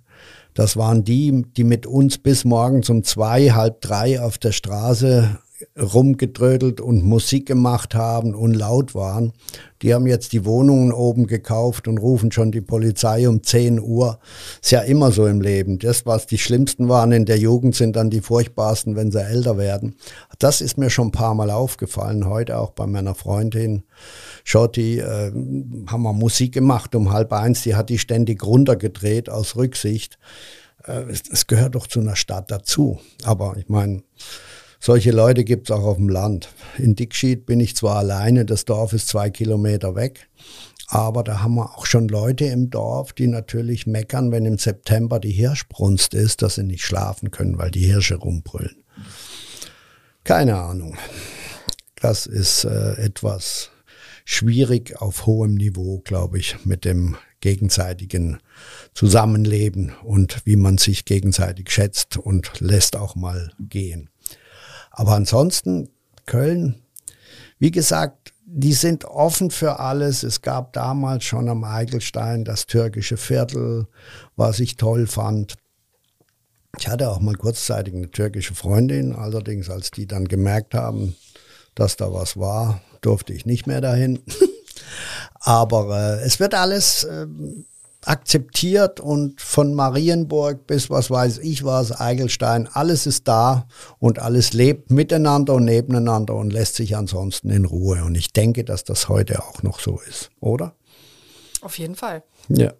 das waren die, die mit uns bis morgens um zwei, halb drei auf der Straße rumgedrödelt und Musik gemacht haben und laut waren. Die haben jetzt die Wohnungen oben gekauft und rufen schon die Polizei um 10 Uhr. Ist ja immer so im Leben. Das, was die schlimmsten waren in der Jugend, sind dann die furchtbarsten, wenn sie älter werden. Das ist mir schon ein paar Mal aufgefallen. Heute auch bei meiner Freundin Schotti äh, haben wir Musik gemacht um halb eins. Die hat die ständig runtergedreht aus Rücksicht. Äh, es, es gehört doch zu einer Stadt dazu. Aber ich meine, solche Leute gibt es auch auf dem Land. In Dickschied bin ich zwar alleine, das Dorf ist zwei Kilometer weg, aber da haben wir auch schon Leute im Dorf, die natürlich meckern, wenn im September die Hirschbrunst ist, dass sie nicht schlafen können, weil die Hirsche rumbrüllen. Keine Ahnung. Das ist äh, etwas schwierig auf hohem Niveau, glaube ich, mit dem gegenseitigen Zusammenleben und wie man sich gegenseitig schätzt und lässt auch mal gehen. Aber ansonsten Köln, wie gesagt, die sind offen für alles. Es gab damals schon am Eigelstein das türkische Viertel, was ich toll fand. Ich hatte auch mal kurzzeitig eine türkische Freundin, allerdings als die dann gemerkt haben, dass da was war, durfte ich nicht mehr dahin. Aber äh, es wird alles äh, akzeptiert und von Marienburg bis was weiß ich was, Eigelstein, alles ist da und alles lebt miteinander und nebeneinander und lässt sich ansonsten in Ruhe. Und ich denke, dass das heute auch noch so ist, oder? Auf jeden Fall. Ja.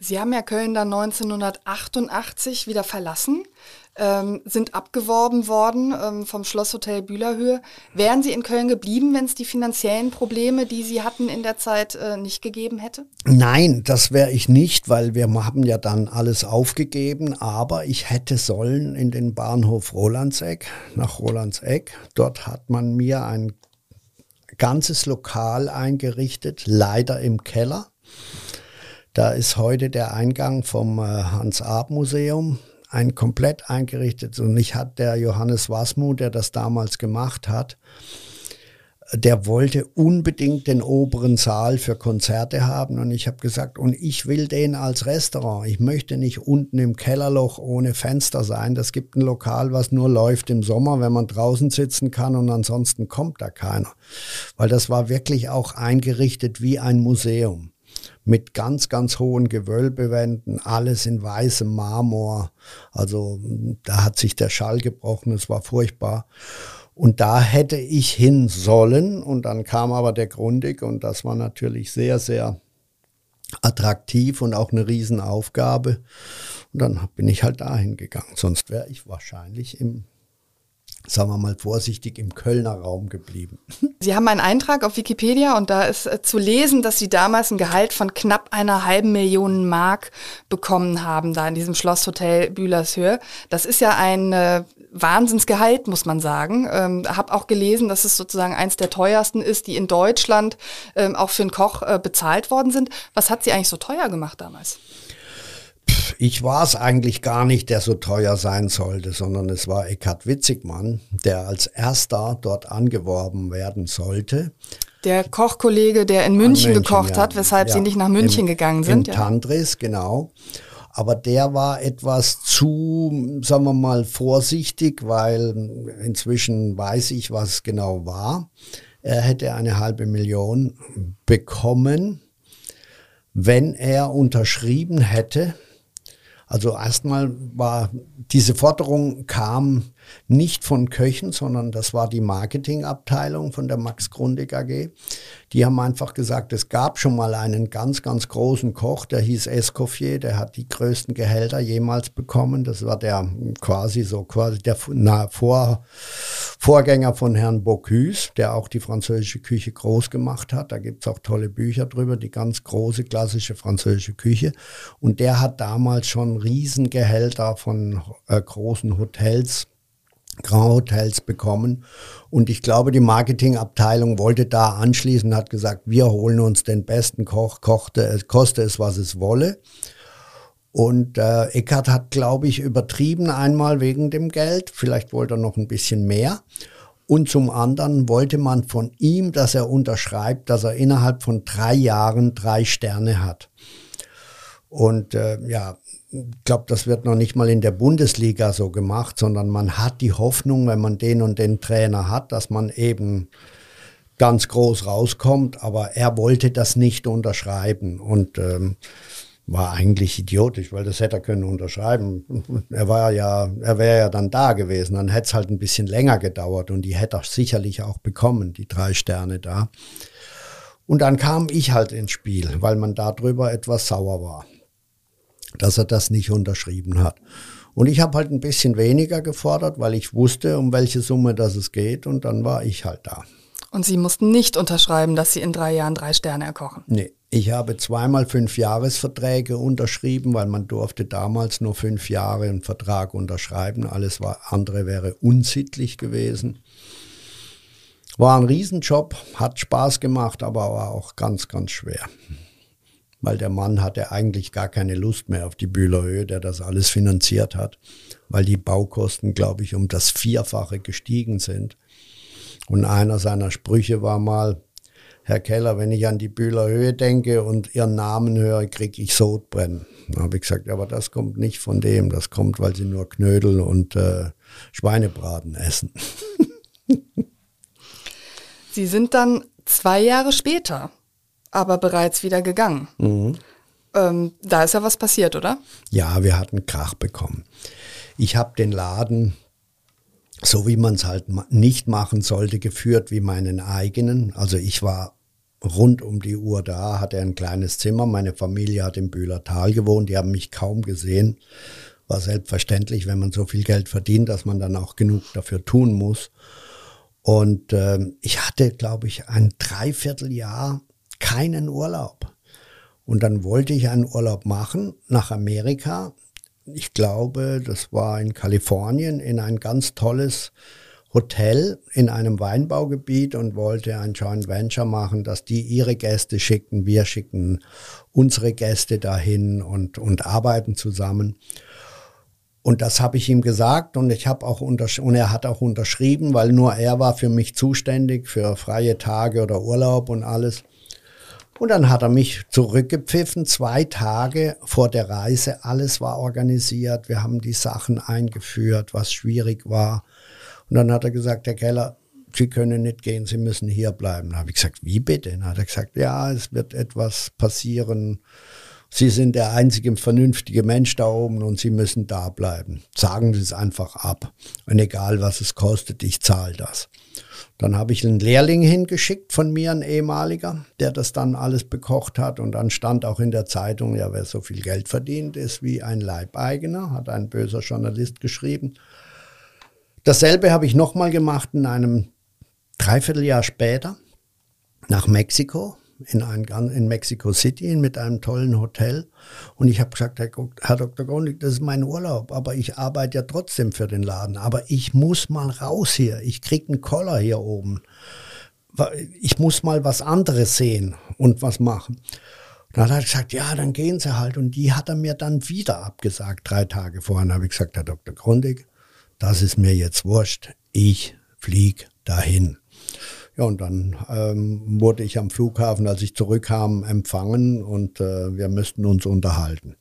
Sie haben ja Köln dann 1988 wieder verlassen, ähm, sind abgeworben worden ähm, vom Schlosshotel Bühlerhöhe. Wären Sie in Köln geblieben, wenn es die finanziellen Probleme, die Sie hatten in der Zeit, äh, nicht gegeben hätte? Nein, das wäre ich nicht, weil wir haben ja dann alles aufgegeben. Aber ich hätte sollen in den Bahnhof Rolandseck, nach Rolandseck. Dort hat man mir ein ganzes Lokal eingerichtet, leider im Keller. Da ist heute der Eingang vom äh, Hans-Arp-Museum ein komplett eingerichtet und ich hatte der Johannes Wasmu, der das damals gemacht hat, der wollte unbedingt den oberen Saal für Konzerte haben und ich habe gesagt, und ich will den als Restaurant. Ich möchte nicht unten im Kellerloch ohne Fenster sein. Das gibt ein Lokal, was nur läuft im Sommer, wenn man draußen sitzen kann und ansonsten kommt da keiner. Weil das war wirklich auch eingerichtet wie ein Museum mit ganz, ganz hohen Gewölbewänden, alles in weißem Marmor. Also da hat sich der Schall gebrochen, es war furchtbar. Und da hätte ich hin sollen und dann kam aber der Grundig und das war natürlich sehr, sehr attraktiv und auch eine Riesenaufgabe. Und dann bin ich halt dahin gegangen. Sonst wäre ich wahrscheinlich im sagen wir mal vorsichtig, im Kölner Raum geblieben. Sie haben einen Eintrag auf Wikipedia und da ist äh, zu lesen, dass Sie damals ein Gehalt von knapp einer halben Million Mark bekommen haben, da in diesem Schlosshotel Bühlershöhe. Das ist ja ein äh, Wahnsinnsgehalt, muss man sagen. Ähm, habe auch gelesen, dass es sozusagen eins der teuersten ist, die in Deutschland ähm, auch für einen Koch äh, bezahlt worden sind. Was hat Sie eigentlich so teuer gemacht damals? Ich war es eigentlich gar nicht, der so teuer sein sollte, sondern es war Eckhard Witzigmann, der als erster dort angeworben werden sollte. Der Kochkollege, der in München, München gekocht ja. hat, weshalb ja, Sie nicht nach München im, gegangen sind. In ja. Tantris, genau. Aber der war etwas zu, sagen wir mal, vorsichtig, weil inzwischen weiß ich, was es genau war. Er hätte eine halbe Million bekommen, wenn er unterschrieben hätte, also erstmal war diese Forderung kam nicht von Köchen, sondern das war die Marketingabteilung von der Max Grundig AG. Die haben einfach gesagt, es gab schon mal einen ganz, ganz großen Koch, der hieß Escoffier, der hat die größten Gehälter jemals bekommen. Das war der quasi so, quasi der na, Vor, Vorgänger von Herrn Bocuse, der auch die französische Küche groß gemacht hat. Da gibt's auch tolle Bücher drüber, die ganz große klassische französische Küche. Und der hat damals schon Riesengehälter von äh, großen Hotels Grand Hotels bekommen. Und ich glaube, die Marketingabteilung wollte da anschließen, hat gesagt, wir holen uns den besten Koch, kochte, koste es, was es wolle. Und äh, Eckart hat, glaube ich, übertrieben einmal wegen dem Geld. Vielleicht wollte er noch ein bisschen mehr. Und zum anderen wollte man von ihm, dass er unterschreibt, dass er innerhalb von drei Jahren drei Sterne hat. Und äh, ja, glaube, das wird noch nicht mal in der Bundesliga so gemacht, sondern man hat die Hoffnung, wenn man den und den Trainer hat, dass man eben ganz groß rauskommt. Aber er wollte das nicht unterschreiben und ähm, war eigentlich idiotisch, weil das hätte er können unterschreiben. Er war ja, er wäre ja dann da gewesen. Dann hätte es halt ein bisschen länger gedauert und die hätte er sicherlich auch bekommen, die drei Sterne da. Und dann kam ich halt ins Spiel, weil man darüber etwas sauer war dass er das nicht unterschrieben hat. Und ich habe halt ein bisschen weniger gefordert, weil ich wusste, um welche Summe das es geht und dann war ich halt da. Und Sie mussten nicht unterschreiben, dass Sie in drei Jahren drei Sterne erkochen? Nee, ich habe zweimal fünf Jahresverträge unterschrieben, weil man durfte damals nur fünf Jahre einen Vertrag unterschreiben. Alles war, andere wäre unsittlich gewesen. War ein Riesenjob, hat Spaß gemacht, aber war auch ganz, ganz schwer weil der Mann hatte eigentlich gar keine Lust mehr auf die Bühlerhöhe, der das alles finanziert hat, weil die Baukosten, glaube ich, um das Vierfache gestiegen sind. Und einer seiner Sprüche war mal, Herr Keller, wenn ich an die Bühlerhöhe denke und Ihren Namen höre, kriege ich Sodbrennen. Da habe ich gesagt, aber das kommt nicht von dem, das kommt, weil Sie nur Knödel und äh, Schweinebraten essen. Sie sind dann zwei Jahre später aber bereits wieder gegangen. Mhm. Ähm, da ist ja was passiert, oder? Ja, wir hatten Krach bekommen. Ich habe den Laden, so wie man es halt nicht machen sollte, geführt wie meinen eigenen. Also ich war rund um die Uhr da, hatte ein kleines Zimmer. Meine Familie hat im Bühlertal gewohnt, die haben mich kaum gesehen. War selbstverständlich, wenn man so viel Geld verdient, dass man dann auch genug dafür tun muss. Und äh, ich hatte, glaube ich, ein Dreivierteljahr keinen Urlaub. Und dann wollte ich einen Urlaub machen nach Amerika. Ich glaube, das war in Kalifornien in ein ganz tolles Hotel in einem Weinbaugebiet und wollte ein Joint Venture machen, dass die ihre Gäste schicken, wir schicken unsere Gäste dahin und, und arbeiten zusammen. Und das habe ich ihm gesagt und ich habe auch und er hat auch unterschrieben, weil nur er war für mich zuständig für freie Tage oder Urlaub und alles. Und dann hat er mich zurückgepfiffen, zwei Tage vor der Reise. Alles war organisiert. Wir haben die Sachen eingeführt, was schwierig war. Und dann hat er gesagt, Herr Keller, Sie können nicht gehen, Sie müssen hier bleiben. Dann habe ich gesagt, wie bitte? Dann hat er gesagt, ja, es wird etwas passieren. Sie sind der einzige vernünftige Mensch da oben und Sie müssen da bleiben. Sagen Sie es einfach ab. Und egal, was es kostet, ich zahle das. Dann habe ich einen Lehrling hingeschickt von mir, ein ehemaliger, der das dann alles bekocht hat. Und dann stand auch in der Zeitung, ja, wer so viel Geld verdient, ist wie ein Leibeigener, hat ein böser Journalist geschrieben. Dasselbe habe ich nochmal gemacht in einem Dreivierteljahr später nach Mexiko in, ein, in Mexico City mit einem tollen Hotel. Und ich habe gesagt, Herr, Herr Dr. Grundig, das ist mein Urlaub, aber ich arbeite ja trotzdem für den Laden. Aber ich muss mal raus hier. Ich krieg einen Koller hier oben. Ich muss mal was anderes sehen und was machen. Dann hat er gesagt, ja, dann gehen Sie halt. Und die hat er mir dann wieder abgesagt, drei Tage vorher. Dann habe ich gesagt, Herr Dr. Grundig, das ist mir jetzt wurscht. Ich flieg dahin. Ja, und dann ähm, wurde ich am Flughafen, als ich zurückkam, empfangen und äh, wir müssten uns unterhalten.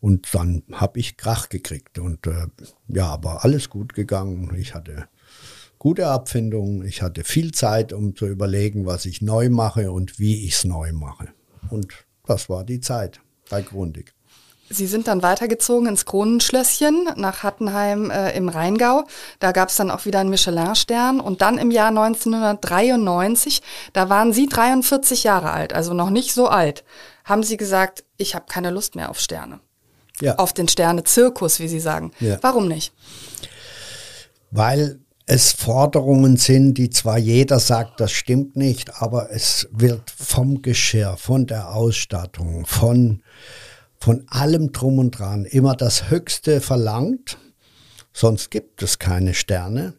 Und dann habe ich Krach gekriegt. Und äh, ja, aber alles gut gegangen. Ich hatte gute Abfindungen. Ich hatte viel Zeit, um zu überlegen, was ich neu mache und wie ich es neu mache. Und das war die Zeit bei Grundig. Sie sind dann weitergezogen ins Kronenschlösschen nach Hattenheim äh, im Rheingau. Da gab es dann auch wieder einen Michelin-Stern. Und dann im Jahr 1993, da waren Sie 43 Jahre alt, also noch nicht so alt, haben Sie gesagt, ich habe keine Lust mehr auf Sterne. Ja. Auf den Sterne-Zirkus, wie Sie sagen. Ja. Warum nicht? Weil es Forderungen sind, die zwar jeder sagt, das stimmt nicht, aber es wird vom Geschirr, von der Ausstattung, von von allem drum und dran immer das Höchste verlangt, Sonst gibt es keine Sterne.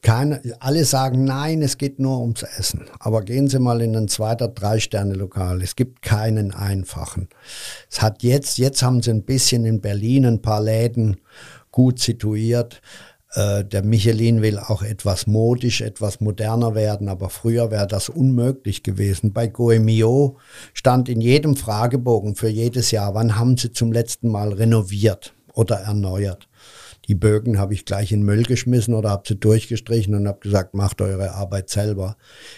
Keine, alle sagen, nein, es geht nur ums Essen. Aber gehen Sie mal in ein zweiter Drei-Sterne-Lokal. Es gibt keinen einfachen. Es hat jetzt, jetzt haben sie ein bisschen in Berlin ein paar Läden gut situiert. Äh, der Michelin will auch etwas modisch, etwas moderner werden, aber früher wäre das unmöglich gewesen. Bei Goemio stand in jedem Fragebogen für jedes Jahr, wann haben Sie zum letzten Mal renoviert oder erneuert? Die Bögen habe ich gleich in Müll geschmissen oder habe sie durchgestrichen und habe gesagt, macht eure Arbeit selber.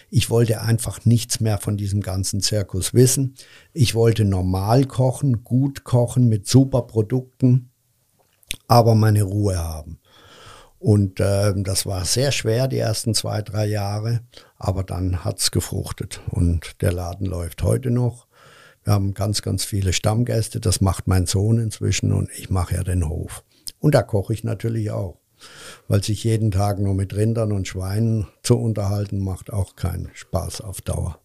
Ich wollte einfach nichts mehr von diesem ganzen Zirkus wissen. Ich wollte normal kochen, gut kochen mit super Produkten, aber meine Ruhe haben. Und äh, das war sehr schwer die ersten zwei, drei Jahre, aber dann hat's gefruchtet und der Laden läuft heute noch. Wir haben ganz, ganz viele Stammgäste, das macht mein Sohn inzwischen und ich mache ja den Hof. Und da koche ich natürlich auch. Weil sich jeden Tag nur mit Rindern und Schweinen zu unterhalten, macht auch keinen Spaß auf Dauer.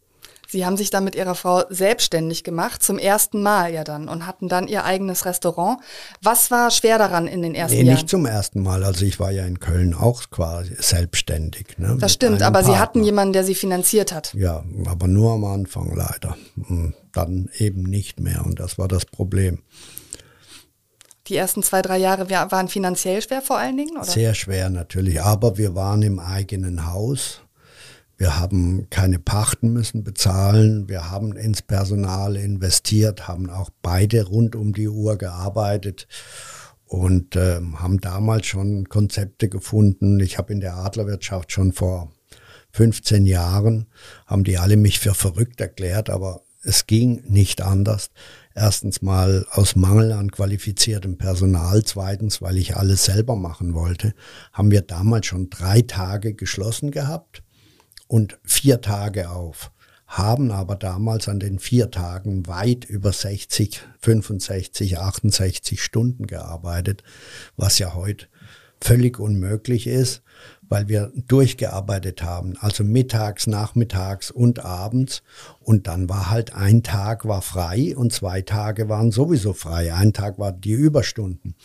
Sie haben sich dann mit Ihrer Frau selbstständig gemacht, zum ersten Mal ja dann, und hatten dann Ihr eigenes Restaurant. Was war schwer daran in den ersten nee, Jahren? Nicht zum ersten Mal. Also ich war ja in Köln auch quasi selbstständig. Ne, das stimmt, aber Partner. Sie hatten jemanden, der Sie finanziert hat. Ja, aber nur am Anfang leider. Hm, dann eben nicht mehr und das war das Problem. Die ersten zwei, drei Jahre waren finanziell schwer vor allen Dingen? Oder? Sehr schwer natürlich, aber wir waren im eigenen Haus. Wir haben keine Pachten müssen bezahlen. Wir haben ins Personal investiert, haben auch beide rund um die Uhr gearbeitet und äh, haben damals schon Konzepte gefunden. Ich habe in der Adlerwirtschaft schon vor 15 Jahren, haben die alle mich für verrückt erklärt, aber es ging nicht anders. Erstens mal aus Mangel an qualifiziertem Personal. Zweitens, weil ich alles selber machen wollte, haben wir damals schon drei Tage geschlossen gehabt und vier Tage auf. Haben aber damals an den vier Tagen weit über 60, 65, 68 Stunden gearbeitet, was ja heute völlig unmöglich ist weil wir durchgearbeitet haben, also mittags, nachmittags und abends. Und dann war halt ein Tag war frei und zwei Tage waren sowieso frei. Ein Tag war die Überstunden.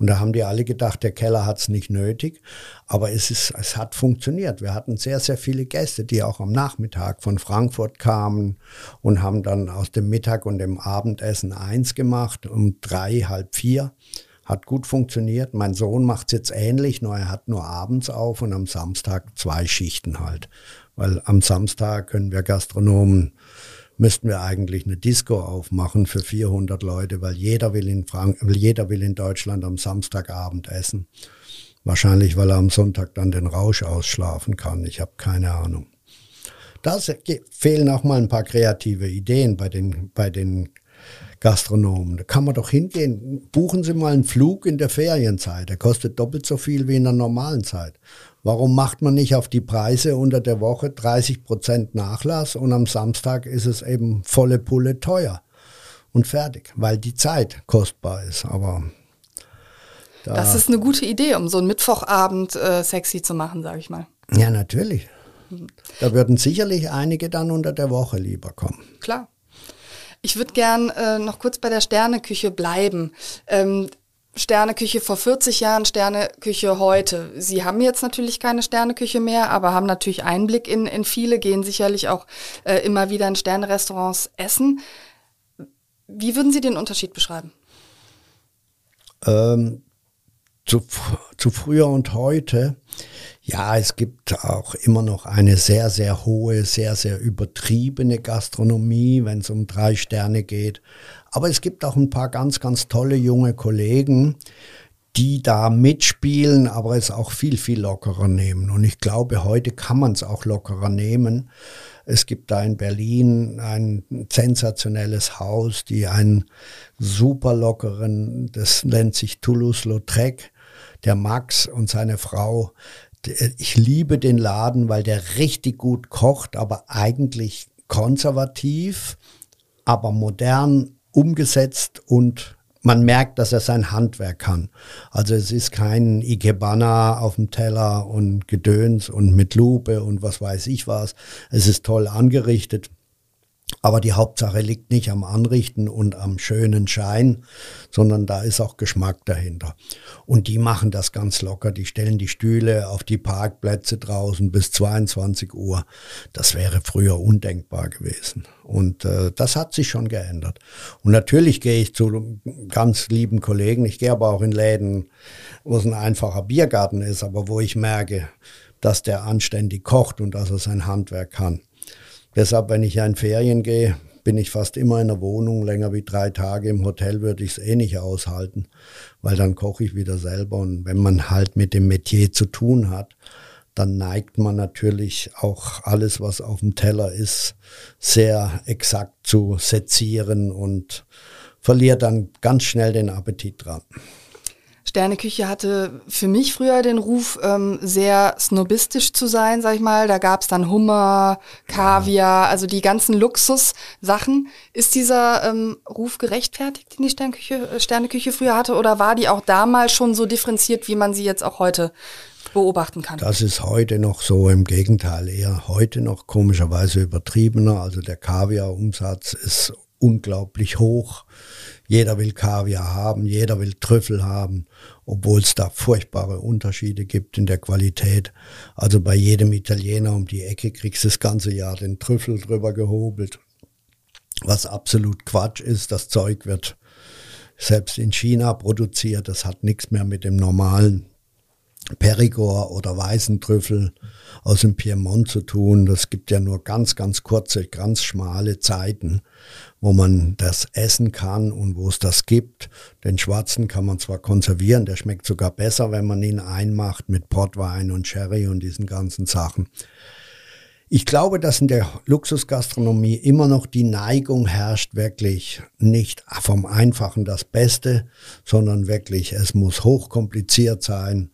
Und da haben die alle gedacht, der Keller hat's nicht nötig. Aber es, ist, es hat funktioniert. Wir hatten sehr, sehr viele Gäste, die auch am Nachmittag von Frankfurt kamen und haben dann aus dem Mittag und dem Abendessen eins gemacht, um drei, halb vier hat gut funktioniert. Mein Sohn macht es jetzt ähnlich, nur er hat nur abends auf und am Samstag zwei Schichten halt. Weil am Samstag können wir Gastronomen, müssten wir eigentlich eine Disco aufmachen für 400 Leute, weil jeder will in Frank jeder will in Deutschland am Samstagabend essen. Wahrscheinlich, weil er am Sonntag dann den Rausch ausschlafen kann. Ich habe keine Ahnung. Da fehlen auch mal ein paar kreative Ideen bei den, bei den Gastronomen. Da kann man doch hingehen. Buchen Sie mal einen Flug in der Ferienzeit. Der kostet doppelt so viel wie in der normalen Zeit. Warum macht man nicht auf die Preise unter der Woche 30 Prozent Nachlass und am Samstag ist es eben volle Pulle teuer und fertig, weil die Zeit kostbar ist. Aber da das ist eine gute Idee, um so einen Mittwochabend äh, sexy zu machen, sage ich mal. Ja, natürlich. Da würden sicherlich einige dann unter der Woche lieber kommen. Klar. Ich würde gern äh, noch kurz bei der Sterneküche bleiben. Ähm, Sterneküche vor 40 Jahren, Sterneküche heute. Sie haben jetzt natürlich keine Sterneküche mehr, aber haben natürlich Einblick in, in viele, gehen sicherlich auch äh, immer wieder in Sternerestaurants essen. Wie würden Sie den Unterschied beschreiben? Ähm, zu, zu früher und heute. Ja, es gibt auch immer noch eine sehr, sehr hohe, sehr, sehr übertriebene Gastronomie, wenn es um drei Sterne geht. Aber es gibt auch ein paar ganz, ganz tolle junge Kollegen, die da mitspielen, aber es auch viel, viel lockerer nehmen. Und ich glaube, heute kann man es auch lockerer nehmen. Es gibt da in Berlin ein sensationelles Haus, die einen super lockeren, das nennt sich Toulouse-Lautrec, der Max und seine Frau, ich liebe den Laden, weil der richtig gut kocht, aber eigentlich konservativ, aber modern umgesetzt und man merkt, dass er sein Handwerk kann. Also es ist kein Ikebana auf dem Teller und Gedöns und mit Lupe und was weiß ich was. Es ist toll angerichtet. Aber die Hauptsache liegt nicht am Anrichten und am schönen Schein, sondern da ist auch Geschmack dahinter. Und die machen das ganz locker. Die stellen die Stühle auf die Parkplätze draußen bis 22 Uhr. Das wäre früher undenkbar gewesen. Und äh, das hat sich schon geändert. Und natürlich gehe ich zu ganz lieben Kollegen. Ich gehe aber auch in Läden, wo es ein einfacher Biergarten ist, aber wo ich merke, dass der anständig kocht und dass er sein Handwerk kann. Deshalb, wenn ich ja in Ferien gehe, bin ich fast immer in der Wohnung. Länger wie drei Tage im Hotel würde ich es eh nicht aushalten, weil dann koche ich wieder selber. Und wenn man halt mit dem Metier zu tun hat, dann neigt man natürlich auch alles, was auf dem Teller ist, sehr exakt zu sezieren und verliert dann ganz schnell den Appetit dran. Sterneküche hatte für mich früher den Ruf, ähm, sehr snobistisch zu sein, sag ich mal. Da gab's dann Hummer, Kaviar, also die ganzen Luxussachen. Ist dieser ähm, Ruf gerechtfertigt, den die Sterneküche, äh, Sterneküche früher hatte? Oder war die auch damals schon so differenziert, wie man sie jetzt auch heute beobachten kann? Das ist heute noch so, im Gegenteil, eher heute noch komischerweise übertriebener. Also der Kaviar-Umsatz ist unglaublich hoch. Jeder will Kaviar haben, jeder will Trüffel haben, obwohl es da furchtbare Unterschiede gibt in der Qualität. Also bei jedem Italiener um die Ecke kriegst du das ganze Jahr den Trüffel drüber gehobelt. Was absolut Quatsch ist, das Zeug wird selbst in China produziert, das hat nichts mehr mit dem normalen Perigord oder weißen Trüffel aus dem Piemont zu tun. Das gibt ja nur ganz, ganz kurze, ganz schmale Zeiten, wo man das essen kann und wo es das gibt. Den schwarzen kann man zwar konservieren, der schmeckt sogar besser, wenn man ihn einmacht mit Portwein und Sherry und diesen ganzen Sachen. Ich glaube, dass in der Luxusgastronomie immer noch die Neigung herrscht, wirklich nicht vom Einfachen das Beste, sondern wirklich, es muss hochkompliziert sein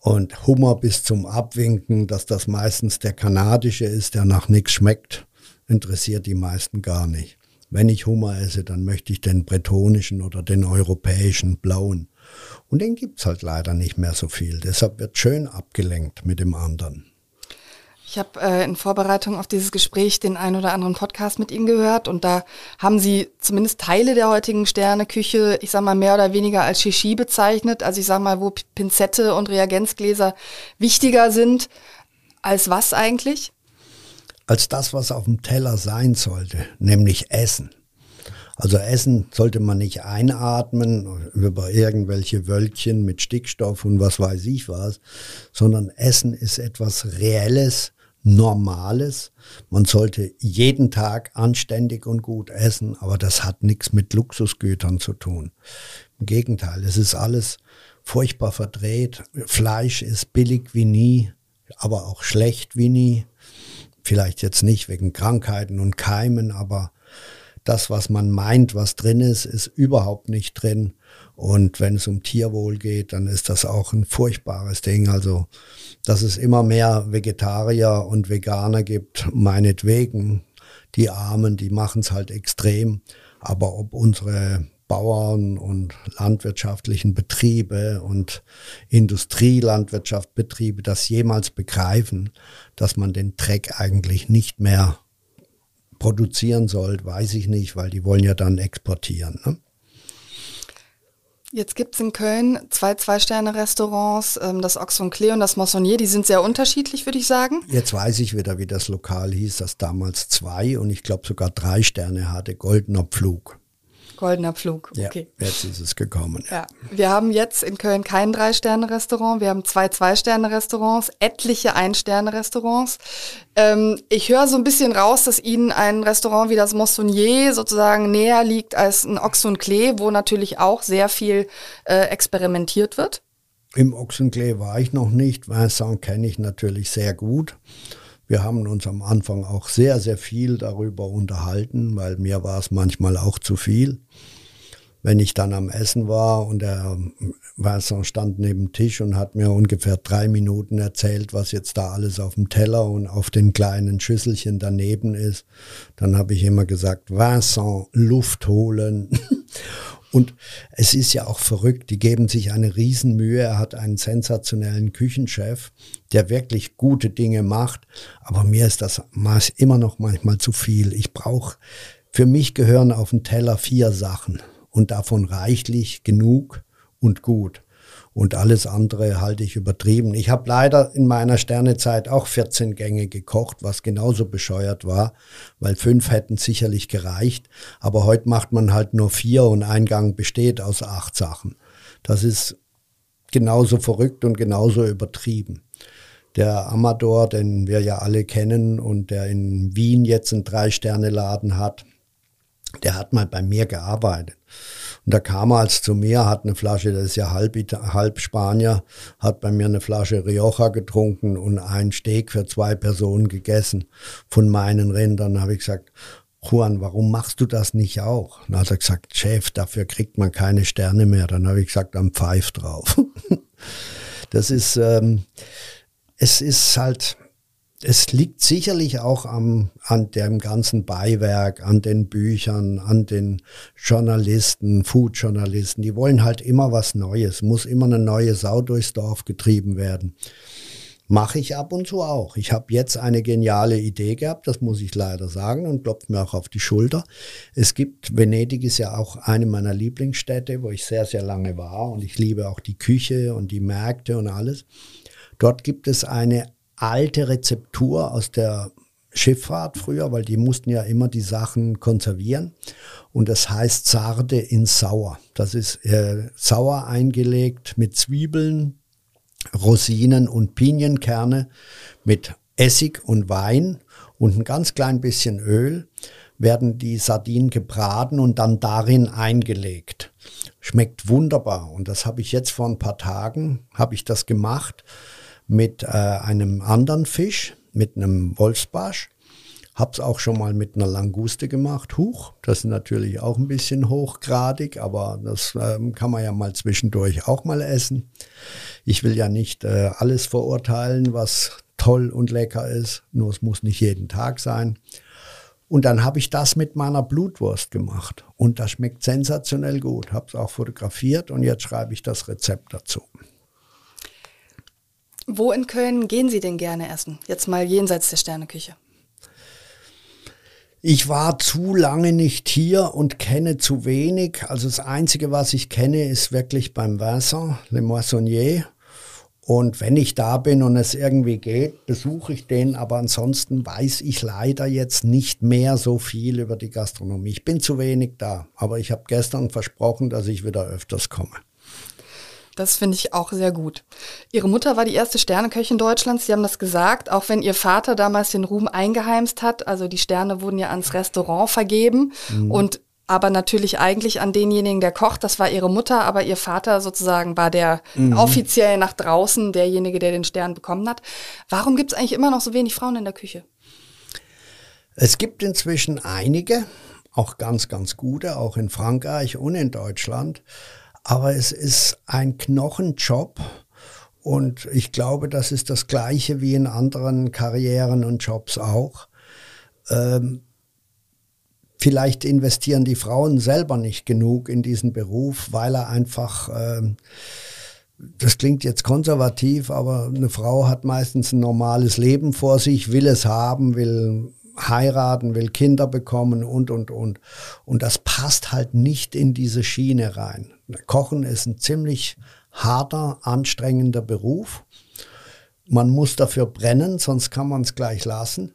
und Hummer bis zum Abwinken, dass das meistens der kanadische ist, der nach nichts schmeckt, interessiert die meisten gar nicht. Wenn ich Hummer esse, dann möchte ich den bretonischen oder den europäischen blauen. Und den gibt's halt leider nicht mehr so viel. Deshalb wird schön abgelenkt mit dem anderen. Ich habe äh, in Vorbereitung auf dieses Gespräch den ein oder anderen Podcast mit Ihnen gehört und da haben Sie zumindest Teile der heutigen Sterneküche, ich sag mal mehr oder weniger als Shishi bezeichnet. Also ich sag mal, wo Pinzette und Reagenzgläser wichtiger sind als was eigentlich? Als das, was auf dem Teller sein sollte, nämlich Essen. Also Essen sollte man nicht einatmen über irgendwelche Wölkchen mit Stickstoff und was weiß ich was, sondern Essen ist etwas Reelles, Normales. Man sollte jeden Tag anständig und gut essen, aber das hat nichts mit Luxusgütern zu tun. Im Gegenteil, es ist alles furchtbar verdreht. Fleisch ist billig wie nie, aber auch schlecht wie nie. Vielleicht jetzt nicht wegen Krankheiten und Keimen, aber das, was man meint, was drin ist, ist überhaupt nicht drin. Und wenn es um Tierwohl geht, dann ist das auch ein furchtbares Ding. Also, dass es immer mehr Vegetarier und Veganer gibt, meinetwegen. Die Armen, die machen es halt extrem. Aber ob unsere Bauern und landwirtschaftlichen Betriebe und Industrielandwirtschaftbetriebe das jemals begreifen, dass man den Dreck eigentlich nicht mehr produzieren soll, weiß ich nicht, weil die wollen ja dann exportieren. Ne? Jetzt gibt es in Köln zwei Zwei-Sterne-Restaurants, ähm, das Ox und Klee und das Moissonnier. Die sind sehr unterschiedlich, würde ich sagen. Jetzt weiß ich wieder, wie das Lokal hieß, das damals zwei und ich glaube sogar drei Sterne hatte, Goldener Pflug. Goldener Pflug, okay. Ja, jetzt ist es gekommen. Ja. ja. Wir haben jetzt in Köln kein Drei-Sterne-Restaurant, wir haben zwei Zwei-Sterne-Restaurants, etliche Ein-Sterne-Restaurants. Ähm, ich höre so ein bisschen raus, dass Ihnen ein Restaurant wie das Moissonnier sozusagen näher liegt als ein Ochs und Klee, wo natürlich auch sehr viel äh, experimentiert wird. Im Ochsenklee war ich noch nicht. Vincent kenne ich natürlich sehr gut. Wir haben uns am Anfang auch sehr, sehr viel darüber unterhalten, weil mir war es manchmal auch zu viel. Wenn ich dann am Essen war und der Vincent stand neben dem Tisch und hat mir ungefähr drei Minuten erzählt, was jetzt da alles auf dem Teller und auf den kleinen Schüsselchen daneben ist, dann habe ich immer gesagt, Vincent, Luft holen. Und es ist ja auch verrückt, die geben sich eine Riesenmühe. Er hat einen sensationellen Küchenchef, der wirklich gute Dinge macht. Aber mir ist das Maß immer noch manchmal zu viel. Ich brauche, für mich gehören auf den Teller vier Sachen und davon reichlich genug und gut. Und alles andere halte ich übertrieben. Ich habe leider in meiner Sternezeit auch 14 Gänge gekocht, was genauso bescheuert war, weil fünf hätten sicherlich gereicht. Aber heute macht man halt nur vier und ein Gang besteht aus acht Sachen. Das ist genauso verrückt und genauso übertrieben. Der Amador, den wir ja alle kennen und der in Wien jetzt einen Drei-Sterne-Laden hat, der hat mal bei mir gearbeitet. Und da kam er als zu mir, hat eine Flasche, das ist ja halb, halb Spanier, hat bei mir eine Flasche Rioja getrunken und ein Steak für zwei Personen gegessen von meinen Rindern. Habe ich gesagt, Juan, warum machst du das nicht auch? Dann hat er gesagt, Chef, dafür kriegt man keine Sterne mehr. Dann habe ich gesagt, am Pfeif drauf. das ist, ähm, es ist halt, es liegt sicherlich auch am, an dem ganzen Beiwerk, an den Büchern, an den Journalisten, Food-Journalisten. Die wollen halt immer was Neues, muss immer eine neue Sau durchs Dorf getrieben werden. Mache ich ab und zu auch. Ich habe jetzt eine geniale Idee gehabt, das muss ich leider sagen und klopft mir auch auf die Schulter. Es gibt, Venedig ist ja auch eine meiner Lieblingsstädte, wo ich sehr, sehr lange war und ich liebe auch die Küche und die Märkte und alles. Dort gibt es eine alte Rezeptur aus der Schifffahrt früher, weil die mussten ja immer die Sachen konservieren. Und das heißt Sarde in Sauer. Das ist äh, sauer eingelegt mit Zwiebeln, Rosinen und Pinienkerne, mit Essig und Wein und ein ganz klein bisschen Öl werden die Sardinen gebraten und dann darin eingelegt. Schmeckt wunderbar. Und das habe ich jetzt vor ein paar Tagen, habe ich das gemacht mit äh, einem anderen Fisch, mit einem Wolfsbarsch. Hab's auch schon mal mit einer Languste gemacht. Huch, das ist natürlich auch ein bisschen hochgradig, aber das ähm, kann man ja mal zwischendurch auch mal essen. Ich will ja nicht äh, alles verurteilen, was toll und lecker ist, nur es muss nicht jeden Tag sein. Und dann habe ich das mit meiner Blutwurst gemacht und das schmeckt sensationell gut. Habe es auch fotografiert und jetzt schreibe ich das Rezept dazu. Wo in Köln gehen Sie denn gerne essen? Jetzt mal jenseits der Sterneküche. Ich war zu lange nicht hier und kenne zu wenig. Also das Einzige, was ich kenne, ist wirklich beim Vincent, Le Moissonnier. Und wenn ich da bin und es irgendwie geht, besuche ich den. Aber ansonsten weiß ich leider jetzt nicht mehr so viel über die Gastronomie. Ich bin zu wenig da. Aber ich habe gestern versprochen, dass ich wieder öfters komme. Das finde ich auch sehr gut. Ihre Mutter war die erste Sterneköchin Deutschlands. Sie haben das gesagt, auch wenn Ihr Vater damals den Ruhm eingeheimst hat. Also die Sterne wurden ja ans Restaurant vergeben mhm. und aber natürlich eigentlich an denjenigen, der kocht. Das war Ihre Mutter, aber Ihr Vater sozusagen war der mhm. offiziell nach draußen derjenige, der den Stern bekommen hat. Warum gibt es eigentlich immer noch so wenig Frauen in der Küche? Es gibt inzwischen einige, auch ganz, ganz gute, auch in Frankreich und in Deutschland. Aber es ist ein Knochenjob. Und ich glaube, das ist das Gleiche wie in anderen Karrieren und Jobs auch. Ähm, vielleicht investieren die Frauen selber nicht genug in diesen Beruf, weil er einfach, ähm, das klingt jetzt konservativ, aber eine Frau hat meistens ein normales Leben vor sich, will es haben, will heiraten, will Kinder bekommen und, und, und. Und das passt halt nicht in diese Schiene rein. Kochen ist ein ziemlich harter, anstrengender Beruf. Man muss dafür brennen, sonst kann man es gleich lassen.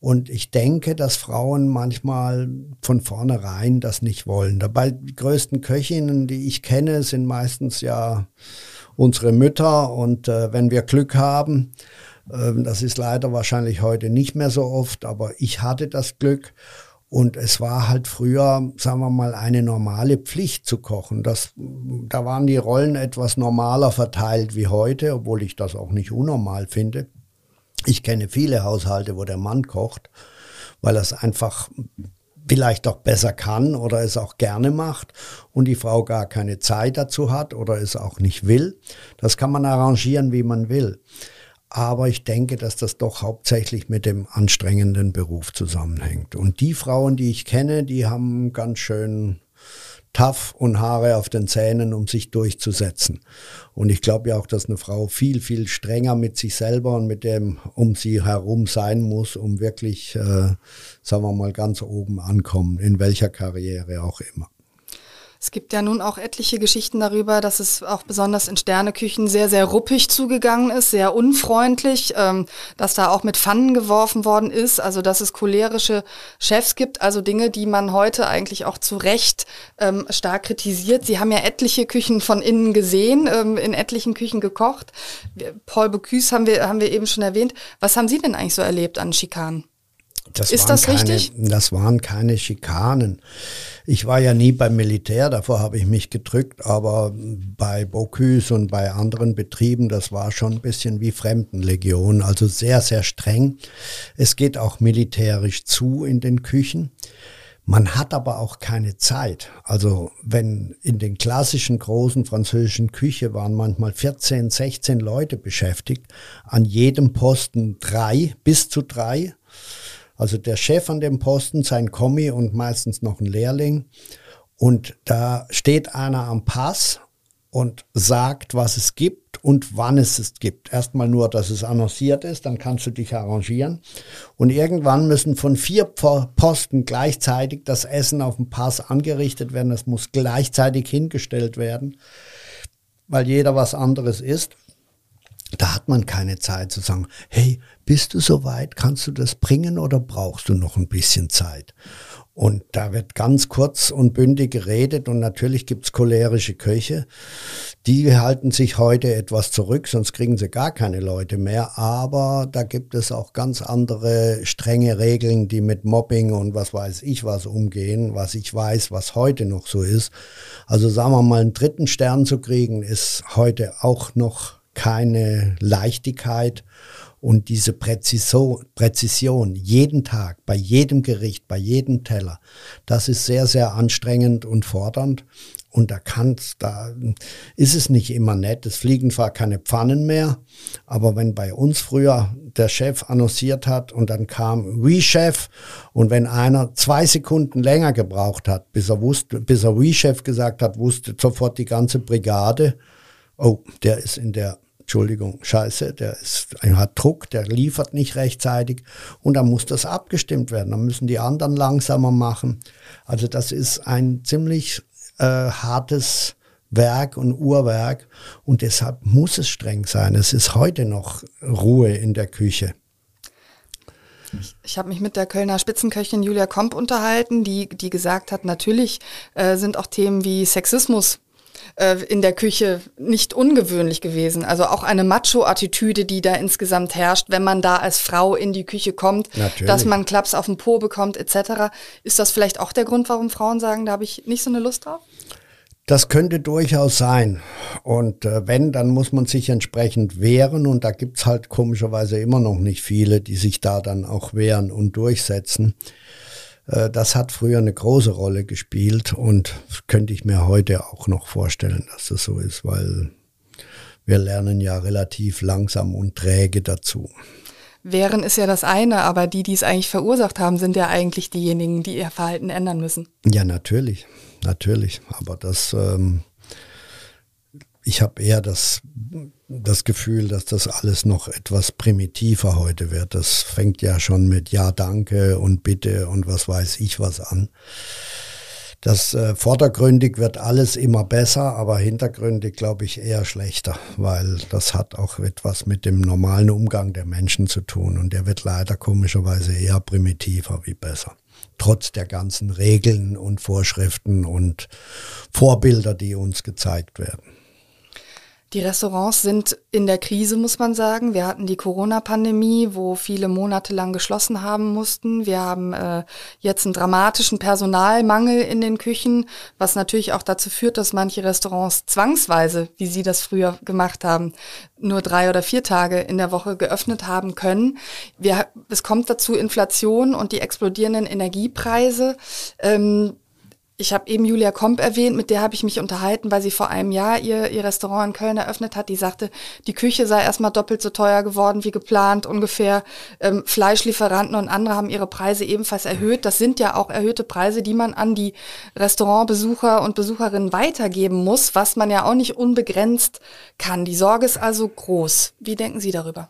Und ich denke, dass Frauen manchmal von vornherein das nicht wollen. Dabei die größten Köchinnen, die ich kenne, sind meistens ja unsere Mütter. Und äh, wenn wir Glück haben, ähm, das ist leider wahrscheinlich heute nicht mehr so oft, aber ich hatte das Glück. Und es war halt früher, sagen wir mal, eine normale Pflicht zu kochen. Das, da waren die Rollen etwas normaler verteilt wie heute, obwohl ich das auch nicht unnormal finde. Ich kenne viele Haushalte, wo der Mann kocht, weil er es einfach vielleicht auch besser kann oder es auch gerne macht und die Frau gar keine Zeit dazu hat oder es auch nicht will. Das kann man arrangieren, wie man will. Aber ich denke, dass das doch hauptsächlich mit dem anstrengenden Beruf zusammenhängt. Und die Frauen, die ich kenne, die haben ganz schön tough und Haare auf den Zähnen, um sich durchzusetzen. Und ich glaube ja auch, dass eine Frau viel, viel strenger mit sich selber und mit dem um sie herum sein muss, um wirklich, äh, sagen wir mal, ganz oben ankommen, in welcher Karriere auch immer. Es gibt ja nun auch etliche Geschichten darüber, dass es auch besonders in Sterneküchen sehr, sehr ruppig zugegangen ist, sehr unfreundlich, ähm, dass da auch mit Pfannen geworfen worden ist, also dass es cholerische Chefs gibt, also Dinge, die man heute eigentlich auch zu Recht ähm, stark kritisiert. Sie haben ja etliche Küchen von innen gesehen, ähm, in etlichen Küchen gekocht. Paul Bocuse haben wir, haben wir eben schon erwähnt. Was haben Sie denn eigentlich so erlebt an Schikanen? Das ist das keine, richtig? Das waren keine Schikanen. Ich war ja nie beim Militär, davor habe ich mich gedrückt, aber bei Bocuse und bei anderen Betrieben, das war schon ein bisschen wie Fremdenlegion, also sehr, sehr streng. Es geht auch militärisch zu in den Küchen. Man hat aber auch keine Zeit. Also wenn in den klassischen großen französischen Küche waren manchmal 14, 16 Leute beschäftigt, an jedem Posten drei bis zu drei also der Chef an dem Posten, sein Kommi und meistens noch ein Lehrling. Und da steht einer am Pass und sagt, was es gibt und wann es es gibt. Erstmal nur, dass es annonciert ist, dann kannst du dich arrangieren. Und irgendwann müssen von vier Posten gleichzeitig das Essen auf dem Pass angerichtet werden. Es muss gleichzeitig hingestellt werden, weil jeder was anderes isst. Da hat man keine Zeit zu sagen, hey, bist du soweit? Kannst du das bringen oder brauchst du noch ein bisschen Zeit? Und da wird ganz kurz und bündig geredet und natürlich gibt's cholerische Köche. Die halten sich heute etwas zurück, sonst kriegen sie gar keine Leute mehr. Aber da gibt es auch ganz andere strenge Regeln, die mit Mobbing und was weiß ich was umgehen, was ich weiß, was heute noch so ist. Also sagen wir mal, einen dritten Stern zu kriegen, ist heute auch noch keine Leichtigkeit und diese Präzision, jeden Tag, bei jedem Gericht, bei jedem Teller, das ist sehr, sehr anstrengend und fordernd. Und da kann's, da ist es nicht immer nett. Es fliegen zwar keine Pfannen mehr, aber wenn bei uns früher der Chef annonciert hat und dann kam We Chef und wenn einer zwei Sekunden länger gebraucht hat, bis er wusste, bis er We Chef gesagt hat, wusste sofort die ganze Brigade, oh, der ist in der Entschuldigung, scheiße, der ist, hat Druck, der liefert nicht rechtzeitig und dann muss das abgestimmt werden. Dann müssen die anderen langsamer machen. Also das ist ein ziemlich äh, hartes Werk und Uhrwerk und deshalb muss es streng sein. Es ist heute noch Ruhe in der Küche. Ich, habe mich mit der Kölner Spitzenköchin Julia Komp unterhalten, die, die gesagt hat, natürlich äh, sind auch Themen wie Sexismus äh, in der Küche nicht ungewöhnlich gewesen. Also auch eine Macho-Attitüde, die da insgesamt herrscht, wenn man da als Frau in die Küche kommt, Natürlich. dass man Klaps auf den Po bekommt etc. Ist das vielleicht auch der Grund, warum Frauen sagen, da habe ich nicht so eine Lust drauf? Das könnte durchaus sein. Und äh, wenn, dann muss man sich entsprechend wehren. Und da gibt's halt komischerweise immer noch nicht viele, die sich da dann auch wehren und durchsetzen. Äh, das hat früher eine große Rolle gespielt und könnte ich mir heute auch noch vorstellen, dass das so ist, weil wir lernen ja relativ langsam und träge dazu. Wehren ist ja das eine, aber die, die es eigentlich verursacht haben, sind ja eigentlich diejenigen, die ihr Verhalten ändern müssen. Ja, natürlich, natürlich. Aber das ähm, ich habe eher das, das Gefühl, dass das alles noch etwas primitiver heute wird. Das fängt ja schon mit Ja, danke und bitte und was weiß ich was an. Das äh, vordergründig wird alles immer besser, aber hintergründig glaube ich eher schlechter, weil das hat auch etwas mit dem normalen Umgang der Menschen zu tun und der wird leider komischerweise eher primitiver wie besser. Trotz der ganzen Regeln und Vorschriften und Vorbilder, die uns gezeigt werden. Die Restaurants sind in der Krise, muss man sagen. Wir hatten die Corona-Pandemie, wo viele Monate lang geschlossen haben mussten. Wir haben äh, jetzt einen dramatischen Personalmangel in den Küchen, was natürlich auch dazu führt, dass manche Restaurants zwangsweise, wie Sie das früher gemacht haben, nur drei oder vier Tage in der Woche geöffnet haben können. Wir, es kommt dazu Inflation und die explodierenden Energiepreise. Ähm, Ich habe eben Julia Komp erwähnt, mit der habe ich mich unterhalten, weil sie vor einem Jahr ihr, ihr Restaurant in Köln eröffnet hat. Die sagte, die Küche sei erstmal doppelt so teuer geworden wie geplant ungefähr. Ähm, Fleischlieferanten und andere haben ihre Preise ebenfalls erhöht. Das sind ja auch erhöhte Preise, die man an die Restaurantbesucher und Besucherinnen weitergeben muss, was man ja auch nicht unbegrenzt kann. Die Sorge ist also groß. Wie denken Sie darüber?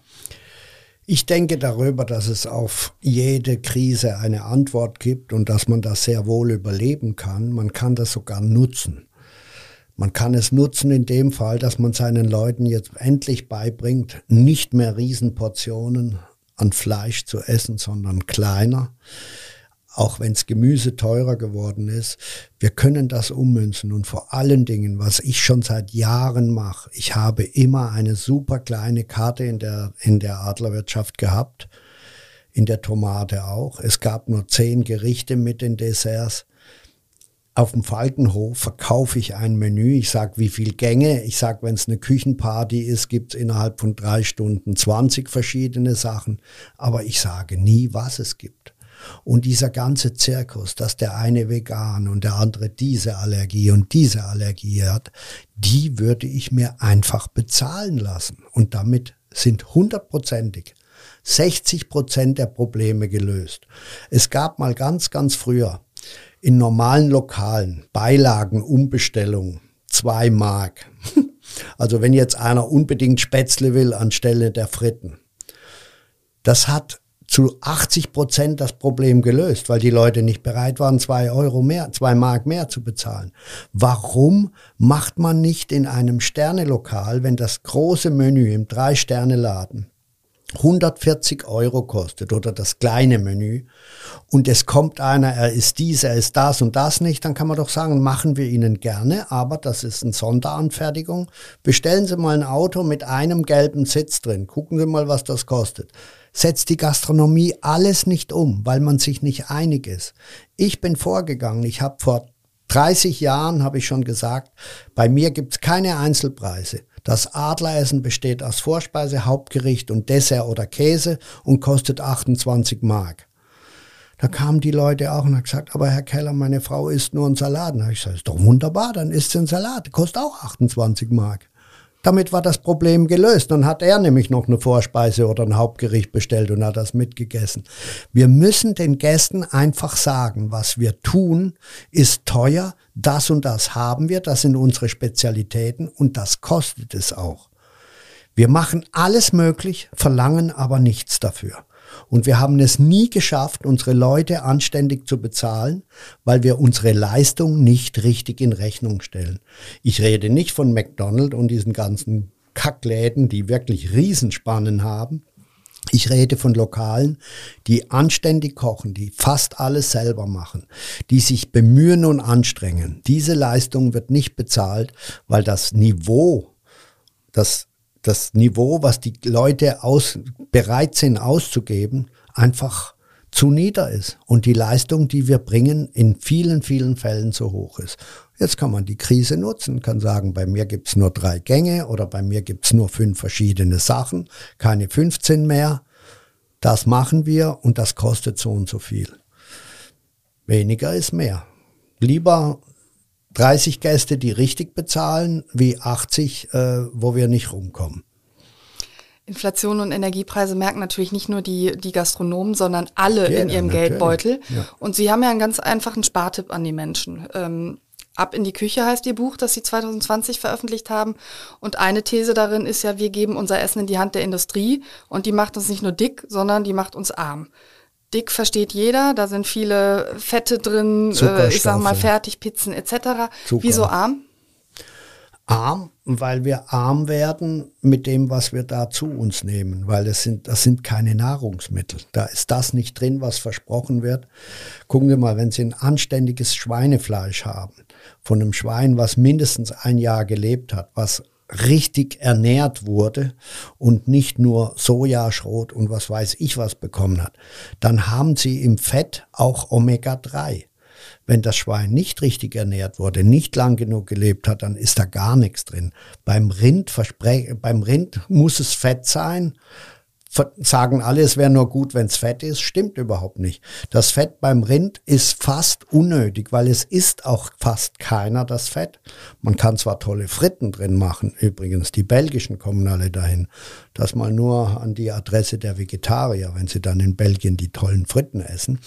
Ich denke darüber, dass es auf jede Krise eine Antwort gibt und dass man das sehr wohl überleben kann. Man kann das sogar nutzen. Man kann es nutzen in dem Fall, dass man seinen Leuten jetzt endlich beibringt, nicht mehr Riesenportionen an Fleisch zu essen, sondern kleiner auch wenn es Gemüse teurer geworden ist, wir können das ummünzen. Und vor allen Dingen, was ich schon seit Jahren mache, ich habe immer eine super kleine Karte in der, in der Adlerwirtschaft gehabt, in der Tomate auch. Es gab nur zehn Gerichte mit den Desserts. Auf dem Falkenhof verkaufe ich ein Menü. Ich sage, wie viel Gänge. Ich sage, wenn es eine Küchenparty ist, gibt es innerhalb von drei Stunden 20 verschiedene Sachen. Aber ich sage nie, was es gibt. Und dieser ganze Zirkus, dass der eine vegan und der andere diese Allergie und diese Allergie hat, die würde ich mir einfach bezahlen lassen. Und damit sind hundertprozentig 60 Prozent der Probleme gelöst. Es gab mal ganz, ganz früher in normalen Lokalen Beilagen, Umbestellung, zwei Mark. Also wenn jetzt einer unbedingt Spätzle will anstelle der Fritten. Das hat zu 80 Prozent das Problem gelöst, weil die Leute nicht bereit waren, zwei Euro mehr, zwei Mark mehr zu bezahlen. Warum macht man nicht in einem Sternelokal, wenn das große Menü im Drei-Sterne-Laden 140 Euro kostet oder das kleine Menü und es kommt einer, er ist dies, er ist das und das nicht, dann kann man doch sagen, machen wir Ihnen gerne, aber das ist eine Sonderanfertigung. Bestellen Sie mal ein Auto mit einem gelben Sitz drin, gucken Sie mal, was das kostet setzt die Gastronomie alles nicht um, weil man sich nicht einig ist. Ich bin vorgegangen, ich habe vor 30 Jahren, habe ich schon gesagt, bei mir gibt es keine Einzelpreise. Das Adleressen besteht aus Vorspeise, Hauptgericht und Dessert oder Käse und kostet 28 Mark. Da kamen die Leute auch und haben gesagt, aber Herr Keller, meine Frau isst nur einen Salat. Da habe ich gesagt, ist doch wunderbar, dann isst sie einen Salat, kostet auch 28 Mark. Damit war das Problem gelöst. Dann hat er nämlich noch eine Vorspeise oder ein Hauptgericht bestellt und hat das mitgegessen. Wir müssen den Gästen einfach sagen, was wir tun, ist teuer, das und das haben wir, das sind unsere Spezialitäten und das kostet es auch. Wir machen alles möglich, verlangen aber nichts dafür. Und wir haben es nie geschafft, unsere Leute anständig zu bezahlen, weil wir unsere Leistung nicht richtig in Rechnung stellen. Ich rede nicht von McDonald's und diesen ganzen Kackläden, die wirklich Riesenspannen haben. Ich rede von Lokalen, die anständig kochen, die fast alles selber machen, die sich bemühen und anstrengen. Diese Leistung wird nicht bezahlt, weil das Niveau, das das Niveau, was die Leute aus, bereit sind auszugeben, einfach zu nieder ist und die Leistung, die wir bringen, in vielen, vielen Fällen zu hoch ist. Jetzt kann man die Krise nutzen, kann sagen, bei mir gibt's nur drei Gänge oder bei mir gibt's nur fünf verschiedene Sachen, keine 15 mehr. Das machen wir und das kostet so und so viel. Weniger ist mehr. Lieber 30 Gäste, die richtig bezahlen, wie 80, äh, wo wir nicht rumkommen. Inflation und Energiepreise merken natürlich nicht nur die, die Gastronomen, sondern alle ja, in ihrem natürlich. Geldbeutel. Ja. Und Sie haben ja einen ganz einfachen Spartipp an die Menschen. Ähm, Ab in die Küche heißt Ihr Buch, das Sie 2020 veröffentlicht haben. Und eine These darin ist ja, wir geben unser Essen in die Hand der Industrie und die macht uns nicht nur dick, sondern die macht uns arm. Dick versteht jeder, da sind viele Fette drin, äh, ich sag mal Fertigpizzen etc. Zucker. Wieso arm? Arm, weil wir arm werden mit dem, was wir da zu uns nehmen, weil das sind, das sind keine Nahrungsmittel. Da ist das nicht drin, was versprochen wird. Gucken Sie mal, wenn Sie ein anständiges Schweinefleisch haben, von einem Schwein, was mindestens ein Jahr gelebt hat, was richtig ernährt wurde und nicht nur Sojaschrot und was weiß ich was bekommen hat, dann haben sie im Fett auch Omega-3. Wenn das Schwein nicht richtig ernährt wurde, nicht lang genug gelebt hat, dann ist da gar nichts drin. Beim Rind, beim Rind muss es Fett sein, sagen alle, es wäre nur gut, wenn es Fett ist. Stimmt überhaupt nicht. Das Fett beim Rind ist fast unnötig, weil es isst auch fast keiner das Fett. Man kann zwar tolle Fritten drin machen, übrigens, die belgischen kommen alle dahin. Das mal nur an die Adresse der Vegetarier, wenn sie dann in Belgien die tollen Fritten essen.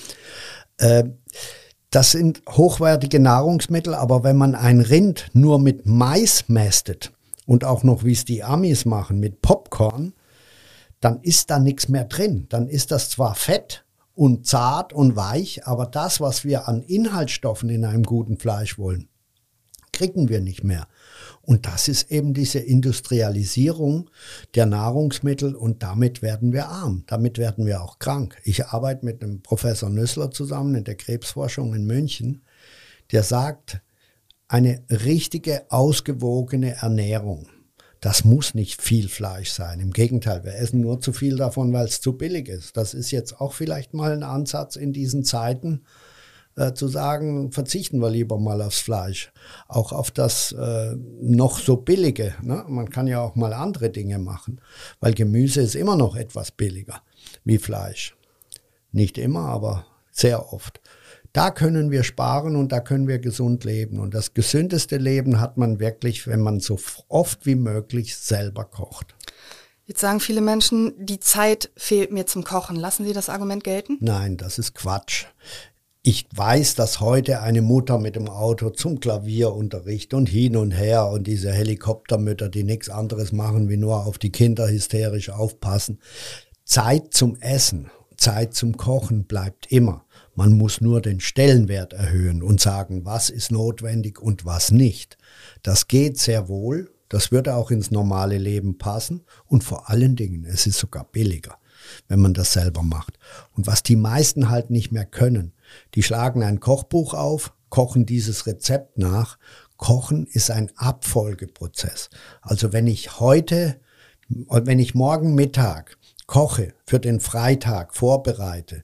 Äh, das sind hochwertige Nahrungsmittel, aber wenn man ein Rind nur mit Mais mästet und auch noch, wie es die Amis machen, mit Popcorn, dann ist da nichts mehr drin. Dann ist das zwar Fett und zart und weich, aber das, was wir an Inhaltsstoffen in einem guten Fleisch wollen, kriegen wir nicht mehr. Und das ist eben diese Industrialisierung der Nahrungsmittel und damit werden wir arm, damit werden wir auch krank. Ich arbeite mit einem Professor Nüssler zusammen in der Krebsforschung in München, der sagt, eine richtige, ausgewogene Ernährung das muss nicht viel Fleisch sein. Im Gegenteil, wir essen nur zu viel davon, weil es zu billig ist. Das ist jetzt auch vielleicht mal ein Ansatz in diesen Zeiten, äh, zu sagen, verzichten wir lieber mal aufs Fleisch. Auch auf das äh, noch so billige. Ne? Man kann ja auch mal andere Dinge machen, weil Gemüse ist immer noch etwas billiger wie Fleisch. Nicht immer, aber sehr oft. Da können wir sparen und da können wir gesund leben. Und das gesündeste Leben hat man wirklich, wenn man so oft wie möglich selber kocht. Jetzt sagen viele Menschen, die Zeit fehlt mir zum Kochen. Lassen Sie das Argument gelten? Nein, das ist Quatsch. Ich weiß, dass heute eine Mutter mit dem Auto zum Klavierunterricht und hin und her und diese Helikoptermütter, die nichts anderes machen, wie nur auf die Kinder hysterisch aufpassen. Zeit zum Essen, Zeit zum Kochen bleibt immer. Man muss nur den Stellenwert erhöhen und sagen, was ist notwendig und was nicht. Das geht sehr wohl. Das würde auch ins normale Leben passen. Und vor allen Dingen, es ist sogar billiger, wenn man das selber macht. Und was die meisten halt nicht mehr können, die schlagen ein Kochbuch auf, kochen dieses Rezept nach. Kochen ist ein Abfolgeprozess. Also wenn ich heute, wenn ich morgen Mittag koche, für den Freitag vorbereite,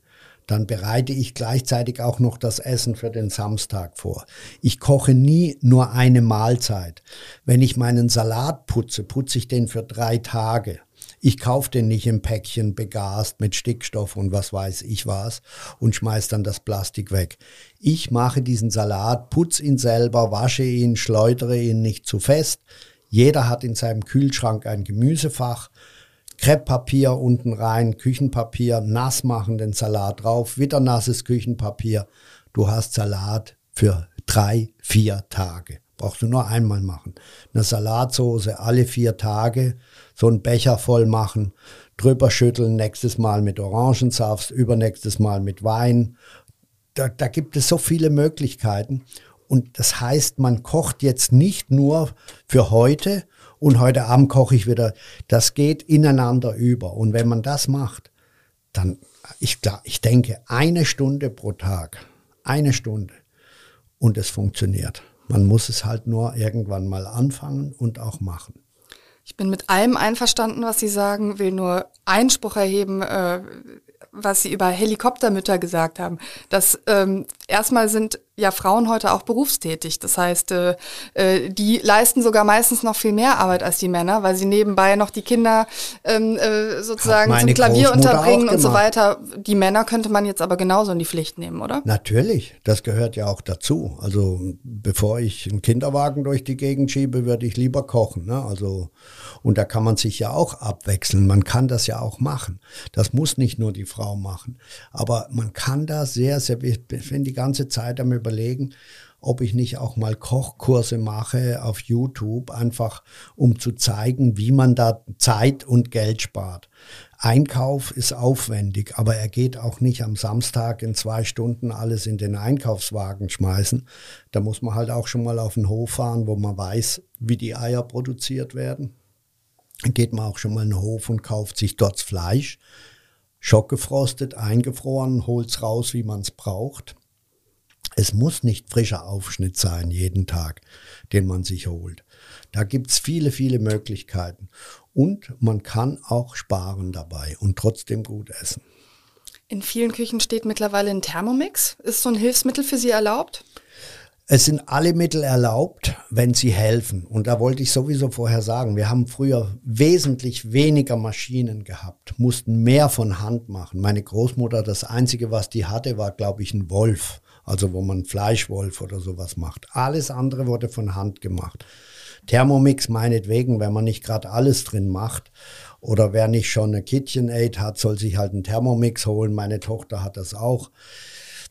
dann bereite ich gleichzeitig auch noch das Essen für den Samstag vor. Ich koche nie nur eine Mahlzeit. Wenn ich meinen Salat putze, putze ich den für drei Tage. Ich kaufe den nicht im Päckchen begast mit Stickstoff und was weiß ich was und schmeiß dann das Plastik weg. Ich mache diesen Salat, putze ihn selber, wasche ihn, schleudere ihn nicht zu fest. Jeder hat in seinem Kühlschrank ein Gemüsefach Krepppapier unten rein, Küchenpapier, nass machen, den Salat drauf, wieder nasses Küchenpapier. Du hast Salat für drei, vier Tage. Brauchst du nur einmal machen. Eine Salatsoße alle vier Tage, so einen Becher voll machen, drüber schütteln, nächstes Mal mit Orangensaft, übernächstes Mal mit Wein. Da, da gibt es so viele Möglichkeiten. Und das heißt, man kocht jetzt nicht nur für heute, und heute Abend koche ich wieder. Das geht ineinander über. Und wenn man das macht, dann, ich, ich denke, eine Stunde pro Tag, eine Stunde und es funktioniert. Man muss es halt nur irgendwann mal anfangen und auch machen. Ich bin mit allem einverstanden, was Sie sagen, will nur Einspruch erheben. Äh, was Sie über Helikoptermütter gesagt haben. dass ähm, erstmal sind ja Frauen heute auch berufstätig. Das heißt, äh, äh, die leisten sogar meistens noch viel mehr Arbeit als die Männer, weil sie nebenbei noch die Kinder ähm, äh, sozusagen zum Klavier unterbringen und so weiter. Die Männer könnte man jetzt aber genauso in die Pflicht nehmen, oder? Natürlich, das gehört ja auch dazu. Also bevor ich einen Kinderwagen durch die Gegend schiebe, würde ich lieber kochen. Ne? Also und da kann man sich ja auch abwechseln. Man kann das ja auch machen. Das muss nicht nur die Frau machen. Aber man kann da sehr, sehr, ich bin die ganze Zeit am überlegen, ob ich nicht auch mal Kochkurse mache auf YouTube, einfach um zu zeigen, wie man da Zeit und Geld spart. Einkauf ist aufwendig, aber er geht auch nicht am Samstag in zwei Stunden alles in den Einkaufswagen schmeißen. Da muss man halt auch schon mal auf den Hof fahren, wo man weiß, wie die Eier produziert werden. Dann geht man auch schon mal in den Hof und kauft sich dort Fleisch schockgefrostet, eingefroren, holt's raus, wie man es braucht. Es muss nicht frischer Aufschnitt sein jeden Tag, den man sich holt. Da gibt's viele, viele Möglichkeiten. Und man kann auch sparen dabei und trotzdem gut essen. In vielen Küchen steht mittlerweile ein Thermomix. Ist so ein Hilfsmittel für Sie erlaubt? Es sind alle Mittel erlaubt, wenn sie helfen. Und da wollte ich sowieso vorher sagen, wir haben früher wesentlich weniger Maschinen gehabt, mussten mehr von Hand machen. Meine Großmutter, das Einzige, was die hatte, war, glaube ich, ein Wolf. Also wo man Fleischwolf oder sowas macht. Alles andere wurde von Hand gemacht. Thermomix meinetwegen, wenn man nicht gerade alles drin macht. Oder wer nicht schon eine KitchenAid hat, soll sich halt einen Thermomix holen. Meine Tochter hat das auch.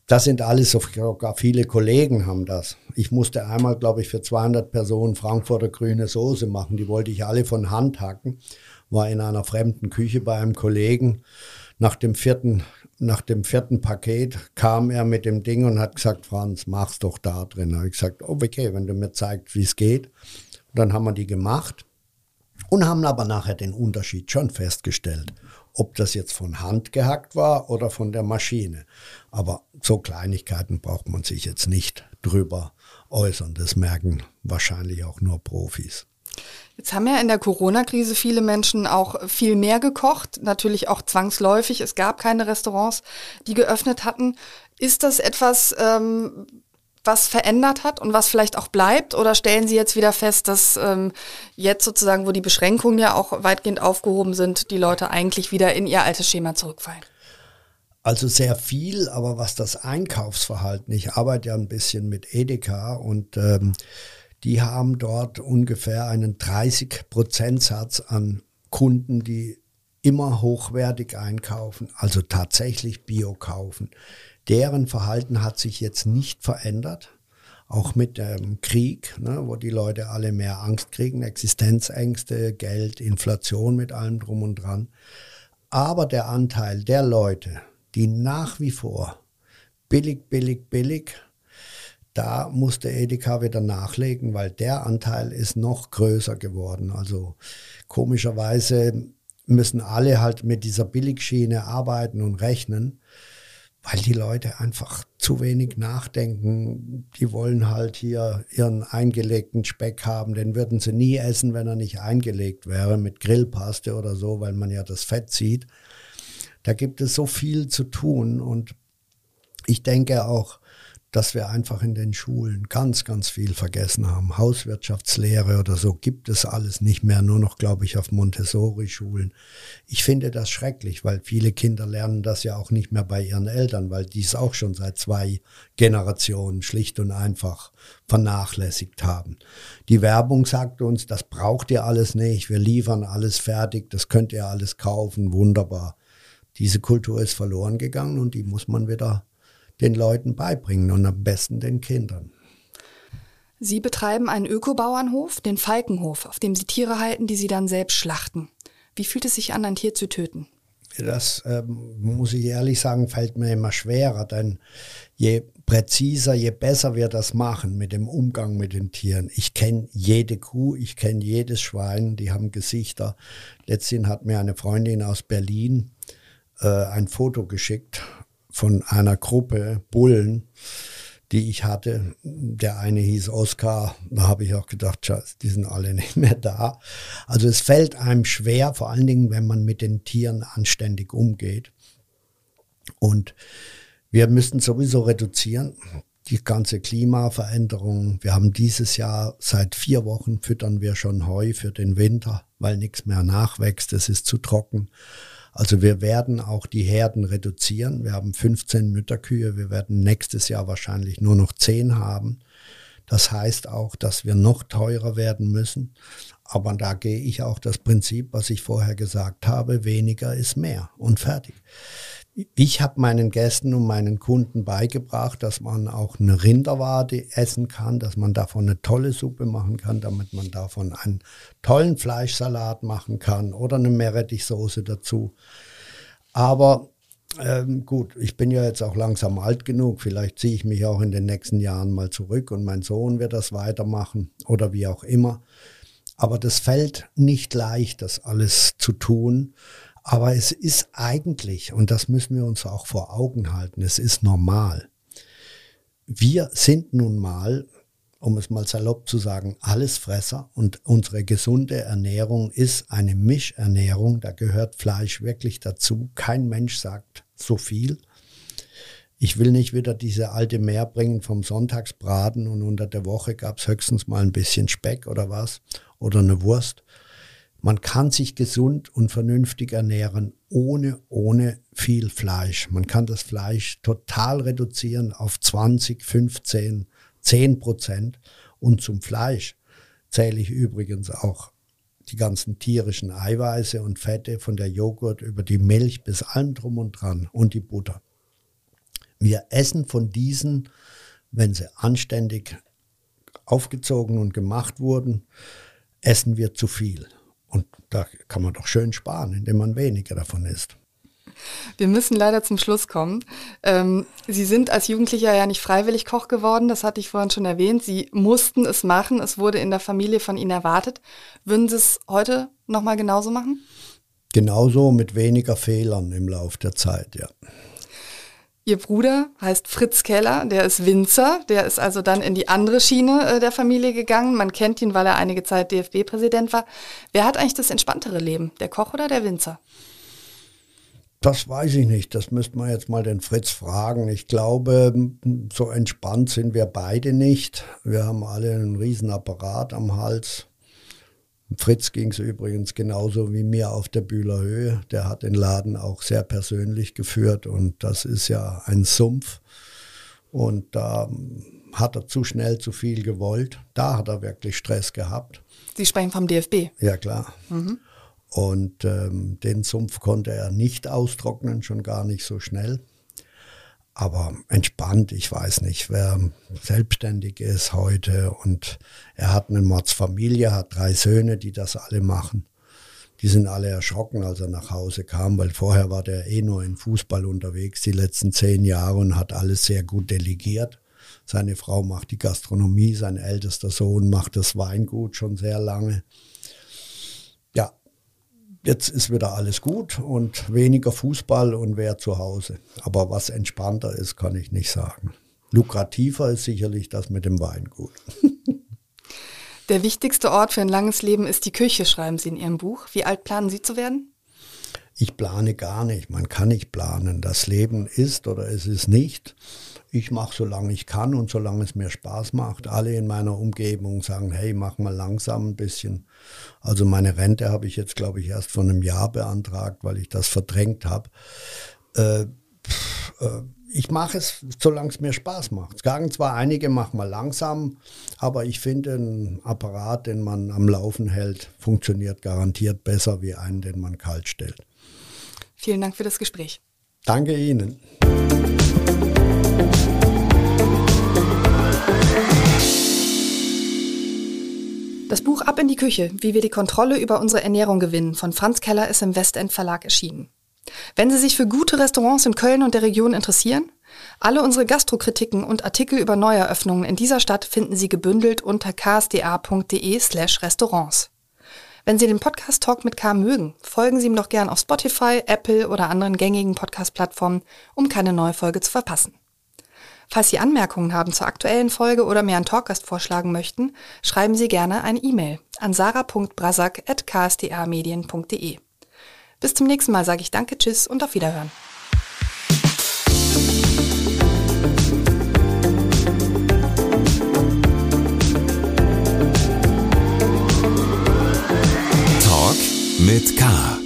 Das sind alles, sogar viele Kollegen haben das. Ich musste einmal, glaube ich, für 200 Personen Frankfurter grüne Soße machen. Die wollte ich alle von Hand hacken. War in einer fremden Küche bei einem Kollegen. Nach dem vierten, nach dem vierten Paket kam er mit dem Ding und hat gesagt, Franz, mach's doch da drin. Da habe ich gesagt, oh, okay, wenn du mir zeigst, wie es geht. Und dann haben wir die gemacht und haben aber nachher den Unterschied schon festgestellt ob das jetzt von Hand gehackt war oder von der Maschine. Aber so Kleinigkeiten braucht man sich jetzt nicht drüber äußern. Das merken wahrscheinlich auch nur Profis. Jetzt haben ja in der Corona-Krise viele Menschen auch viel mehr gekocht, natürlich auch zwangsläufig. Es gab keine Restaurants, die geöffnet hatten. Ist das etwas, ähm, was verändert hat und was vielleicht auch bleibt? Oder stellen Sie jetzt wieder fest, dass ähm, jetzt sozusagen, wo die Beschränkungen ja auch weitgehend aufgehoben sind, die Leute eigentlich wieder in ihr altes Schema zurückfallen? Also sehr viel, aber was das Einkaufsverhalten, ich arbeite ja ein bisschen mit Edeka und ähm, die haben dort ungefähr einen 30-Prozent-Satz an Kunden, die immer hochwertig einkaufen, also tatsächlich Bio kaufen. Deren Verhalten hat sich jetzt nicht verändert, auch mit dem Krieg, ne, wo die Leute alle mehr Angst kriegen, Existenzängste, Geld, Inflation mit allem drum und dran. Aber der Anteil der Leute, die nach wie vor billig, billig, billig, da musste Edeka wieder nachlegen, weil der Anteil ist noch größer geworden. Also komischerweise müssen alle halt mit dieser Billigschiene arbeiten und rechnen weil die Leute einfach zu wenig nachdenken. Die wollen halt hier ihren eingelegten Speck haben. Den würden sie nie essen, wenn er nicht eingelegt wäre mit Grillpaste oder so, weil man ja das Fett sieht. Da gibt es so viel zu tun und ich denke auch, dass wir einfach in den Schulen ganz, ganz viel vergessen haben. Hauswirtschaftslehre oder so gibt es alles nicht mehr, nur noch, glaube ich, auf Montessori-Schulen. Ich finde das schrecklich, weil viele Kinder lernen das ja auch nicht mehr bei ihren Eltern, weil die es auch schon seit zwei Generationen schlicht und einfach vernachlässigt haben. Die Werbung sagt uns, das braucht ihr alles nicht, wir liefern alles fertig, das könnt ihr alles kaufen, wunderbar. Diese Kultur ist verloren gegangen und die muss man wieder den Leuten beibringen und am besten den Kindern. Sie betreiben einen Ökobauernhof, den Falkenhof, auf dem Sie Tiere halten, die Sie dann selbst schlachten. Wie fühlt es sich an, ein Tier zu töten? Das ähm, muss ich ehrlich sagen, fällt mir immer schwerer, denn je präziser, je besser wir das machen mit dem Umgang mit den Tieren. Ich kenne jede Kuh, ich kenne jedes Schwein, die haben Gesichter. Letztens hat mir eine Freundin aus Berlin äh, ein Foto geschickt von einer Gruppe Bullen, die ich hatte. Der eine hieß Oscar, da habe ich auch gedacht, die sind alle nicht mehr da. Also es fällt einem schwer, vor allen Dingen, wenn man mit den Tieren anständig umgeht. Und wir müssen sowieso reduzieren. Die ganze Klimaveränderung. Wir haben dieses Jahr seit vier Wochen füttern wir schon Heu für den Winter, weil nichts mehr nachwächst. Es ist zu trocken. Also wir werden auch die Herden reduzieren. Wir haben 15 Mütterkühe. Wir werden nächstes Jahr wahrscheinlich nur noch 10 haben. Das heißt auch, dass wir noch teurer werden müssen. Aber da gehe ich auch das Prinzip, was ich vorher gesagt habe, weniger ist mehr und fertig. Ich habe meinen Gästen und meinen Kunden beigebracht, dass man auch eine Rinderwade essen kann, dass man davon eine tolle Suppe machen kann, damit man davon einen tollen Fleischsalat machen kann oder eine Meerrettichsoße dazu. Aber ähm, gut, ich bin ja jetzt auch langsam alt genug. Vielleicht ziehe ich mich auch in den nächsten Jahren mal zurück und mein Sohn wird das weitermachen oder wie auch immer. Aber das fällt nicht leicht, das alles zu tun. Aber es ist eigentlich, und das müssen wir uns auch vor Augen halten, es ist normal. Wir sind nun mal, um es mal salopp zu sagen, Allesfresser und unsere gesunde Ernährung ist eine Mischernährung. Da gehört Fleisch wirklich dazu. Kein Mensch sagt so viel. Ich will nicht wieder diese alte Mehr bringen vom Sonntagsbraten und unter der Woche gab es höchstens mal ein bisschen Speck oder was oder eine Wurst. Man kann sich gesund und vernünftig ernähren ohne, ohne viel Fleisch. Man kann das Fleisch total reduzieren auf 20, 15, 10 Prozent. Und zum Fleisch zähle ich übrigens auch die ganzen tierischen Eiweiße und Fette von der Joghurt über die Milch bis allem drum und dran und die Butter. Wir essen von diesen, wenn sie anständig aufgezogen und gemacht wurden, essen wir zu viel. Und da kann man doch schön sparen, indem man weniger davon isst. Wir müssen leider zum Schluss kommen. Ähm, Sie sind als Jugendlicher ja nicht freiwillig Koch geworden, das hatte ich vorhin schon erwähnt. Sie mussten es machen, es wurde in der Familie von Ihnen erwartet. Würden Sie es heute nochmal genauso machen? Genauso mit weniger Fehlern im Laufe der Zeit, ja. Ihr Bruder heißt Fritz Keller, der ist Winzer, der ist also dann in die andere Schiene äh, der Familie gegangen. Man kennt ihn, weil er einige Zeit DFB-Präsident war. Wer hat eigentlich das entspanntere Leben, der Koch oder der Winzer? Das weiß ich nicht. Das müsste man jetzt mal den Fritz fragen. Ich glaube, so entspannt sind wir beide nicht. Wir haben alle einen Riesenapparat am Hals. Fritz ging es übrigens genauso wie mir auf der Bühler Höhe. Der hat den Laden auch sehr persönlich geführt und das ist ja ein Sumpf. Und da hat er zu schnell zu viel gewollt. Da hat er wirklich Stress gehabt. Sie sprechen vom DFB. Ja, klar. Mhm. Und ähm, den Sumpf konnte er nicht austrocknen, schon gar nicht so schnell aber entspannt. Ich weiß nicht, wer selbstständig ist heute und er hat eine Mordsfamilie, hat drei Söhne, die das alle machen. Die sind alle erschrocken, als er nach Hause kam, weil vorher war der eh nur in Fußball unterwegs die letzten zehn Jahre und hat alles sehr gut delegiert. Seine Frau macht die Gastronomie, sein ältester Sohn macht das Weingut schon sehr lange jetzt ist wieder alles gut und weniger Fußball und wer zu Hause. Aber was entspannter ist, kann ich nicht sagen. Lukrativer ist sicherlich das mit dem Weingut. Der wichtigste Ort für ein langes Leben ist die Küche, schreiben Sie in Ihrem Buch. Wie alt planen Sie zu werden? Ich plane gar nicht. Man kann nicht planen. Das Leben ist oder es ist nicht. Ich mache, solange ich kann und solange es mir Spaß macht. Alle in meiner Umgebung sagen, hey, mach mal langsam ein bisschen. Also meine Rente habe ich jetzt, glaube ich, erst vor einem Jahr beantragt, weil ich das verdrängt habe. Äh, äh, ich mache es, solange es mir Spaß macht. Es sagen zwar einige, mach mal langsam, aber ich finde, ein Apparat, den man am Laufen hält, funktioniert garantiert besser wie einen, den man kalt stellt. Vielen Dank für das Gespräch. Danke Ihnen. Das Buch Ab in die Küche, wie wir die Kontrolle über unsere Ernährung gewinnen, von Franz Keller ist im Westend Verlag erschienen. Wenn Sie sich für gute Restaurants in Köln und der Region interessieren, alle unsere Gastrokritiken und Artikel über Neueröffnungen in dieser Stadt finden Sie gebündelt unter ksda.de slash Restaurants. Wenn Sie den Podcast Talk mit K mögen, folgen Sie ihm doch gern auf Spotify, Apple oder anderen gängigen Podcast-Plattformen, um keine neue Folge zu verpassen. Falls Sie Anmerkungen haben zur aktuellen Folge oder mir einen Talkgast vorschlagen möchten, schreiben Sie gerne eine E-Mail an sarah.brasak.ksda-medien.de. Bis zum nächsten Mal sage ich Danke, Tschüss und auf Wiederhören. mit K.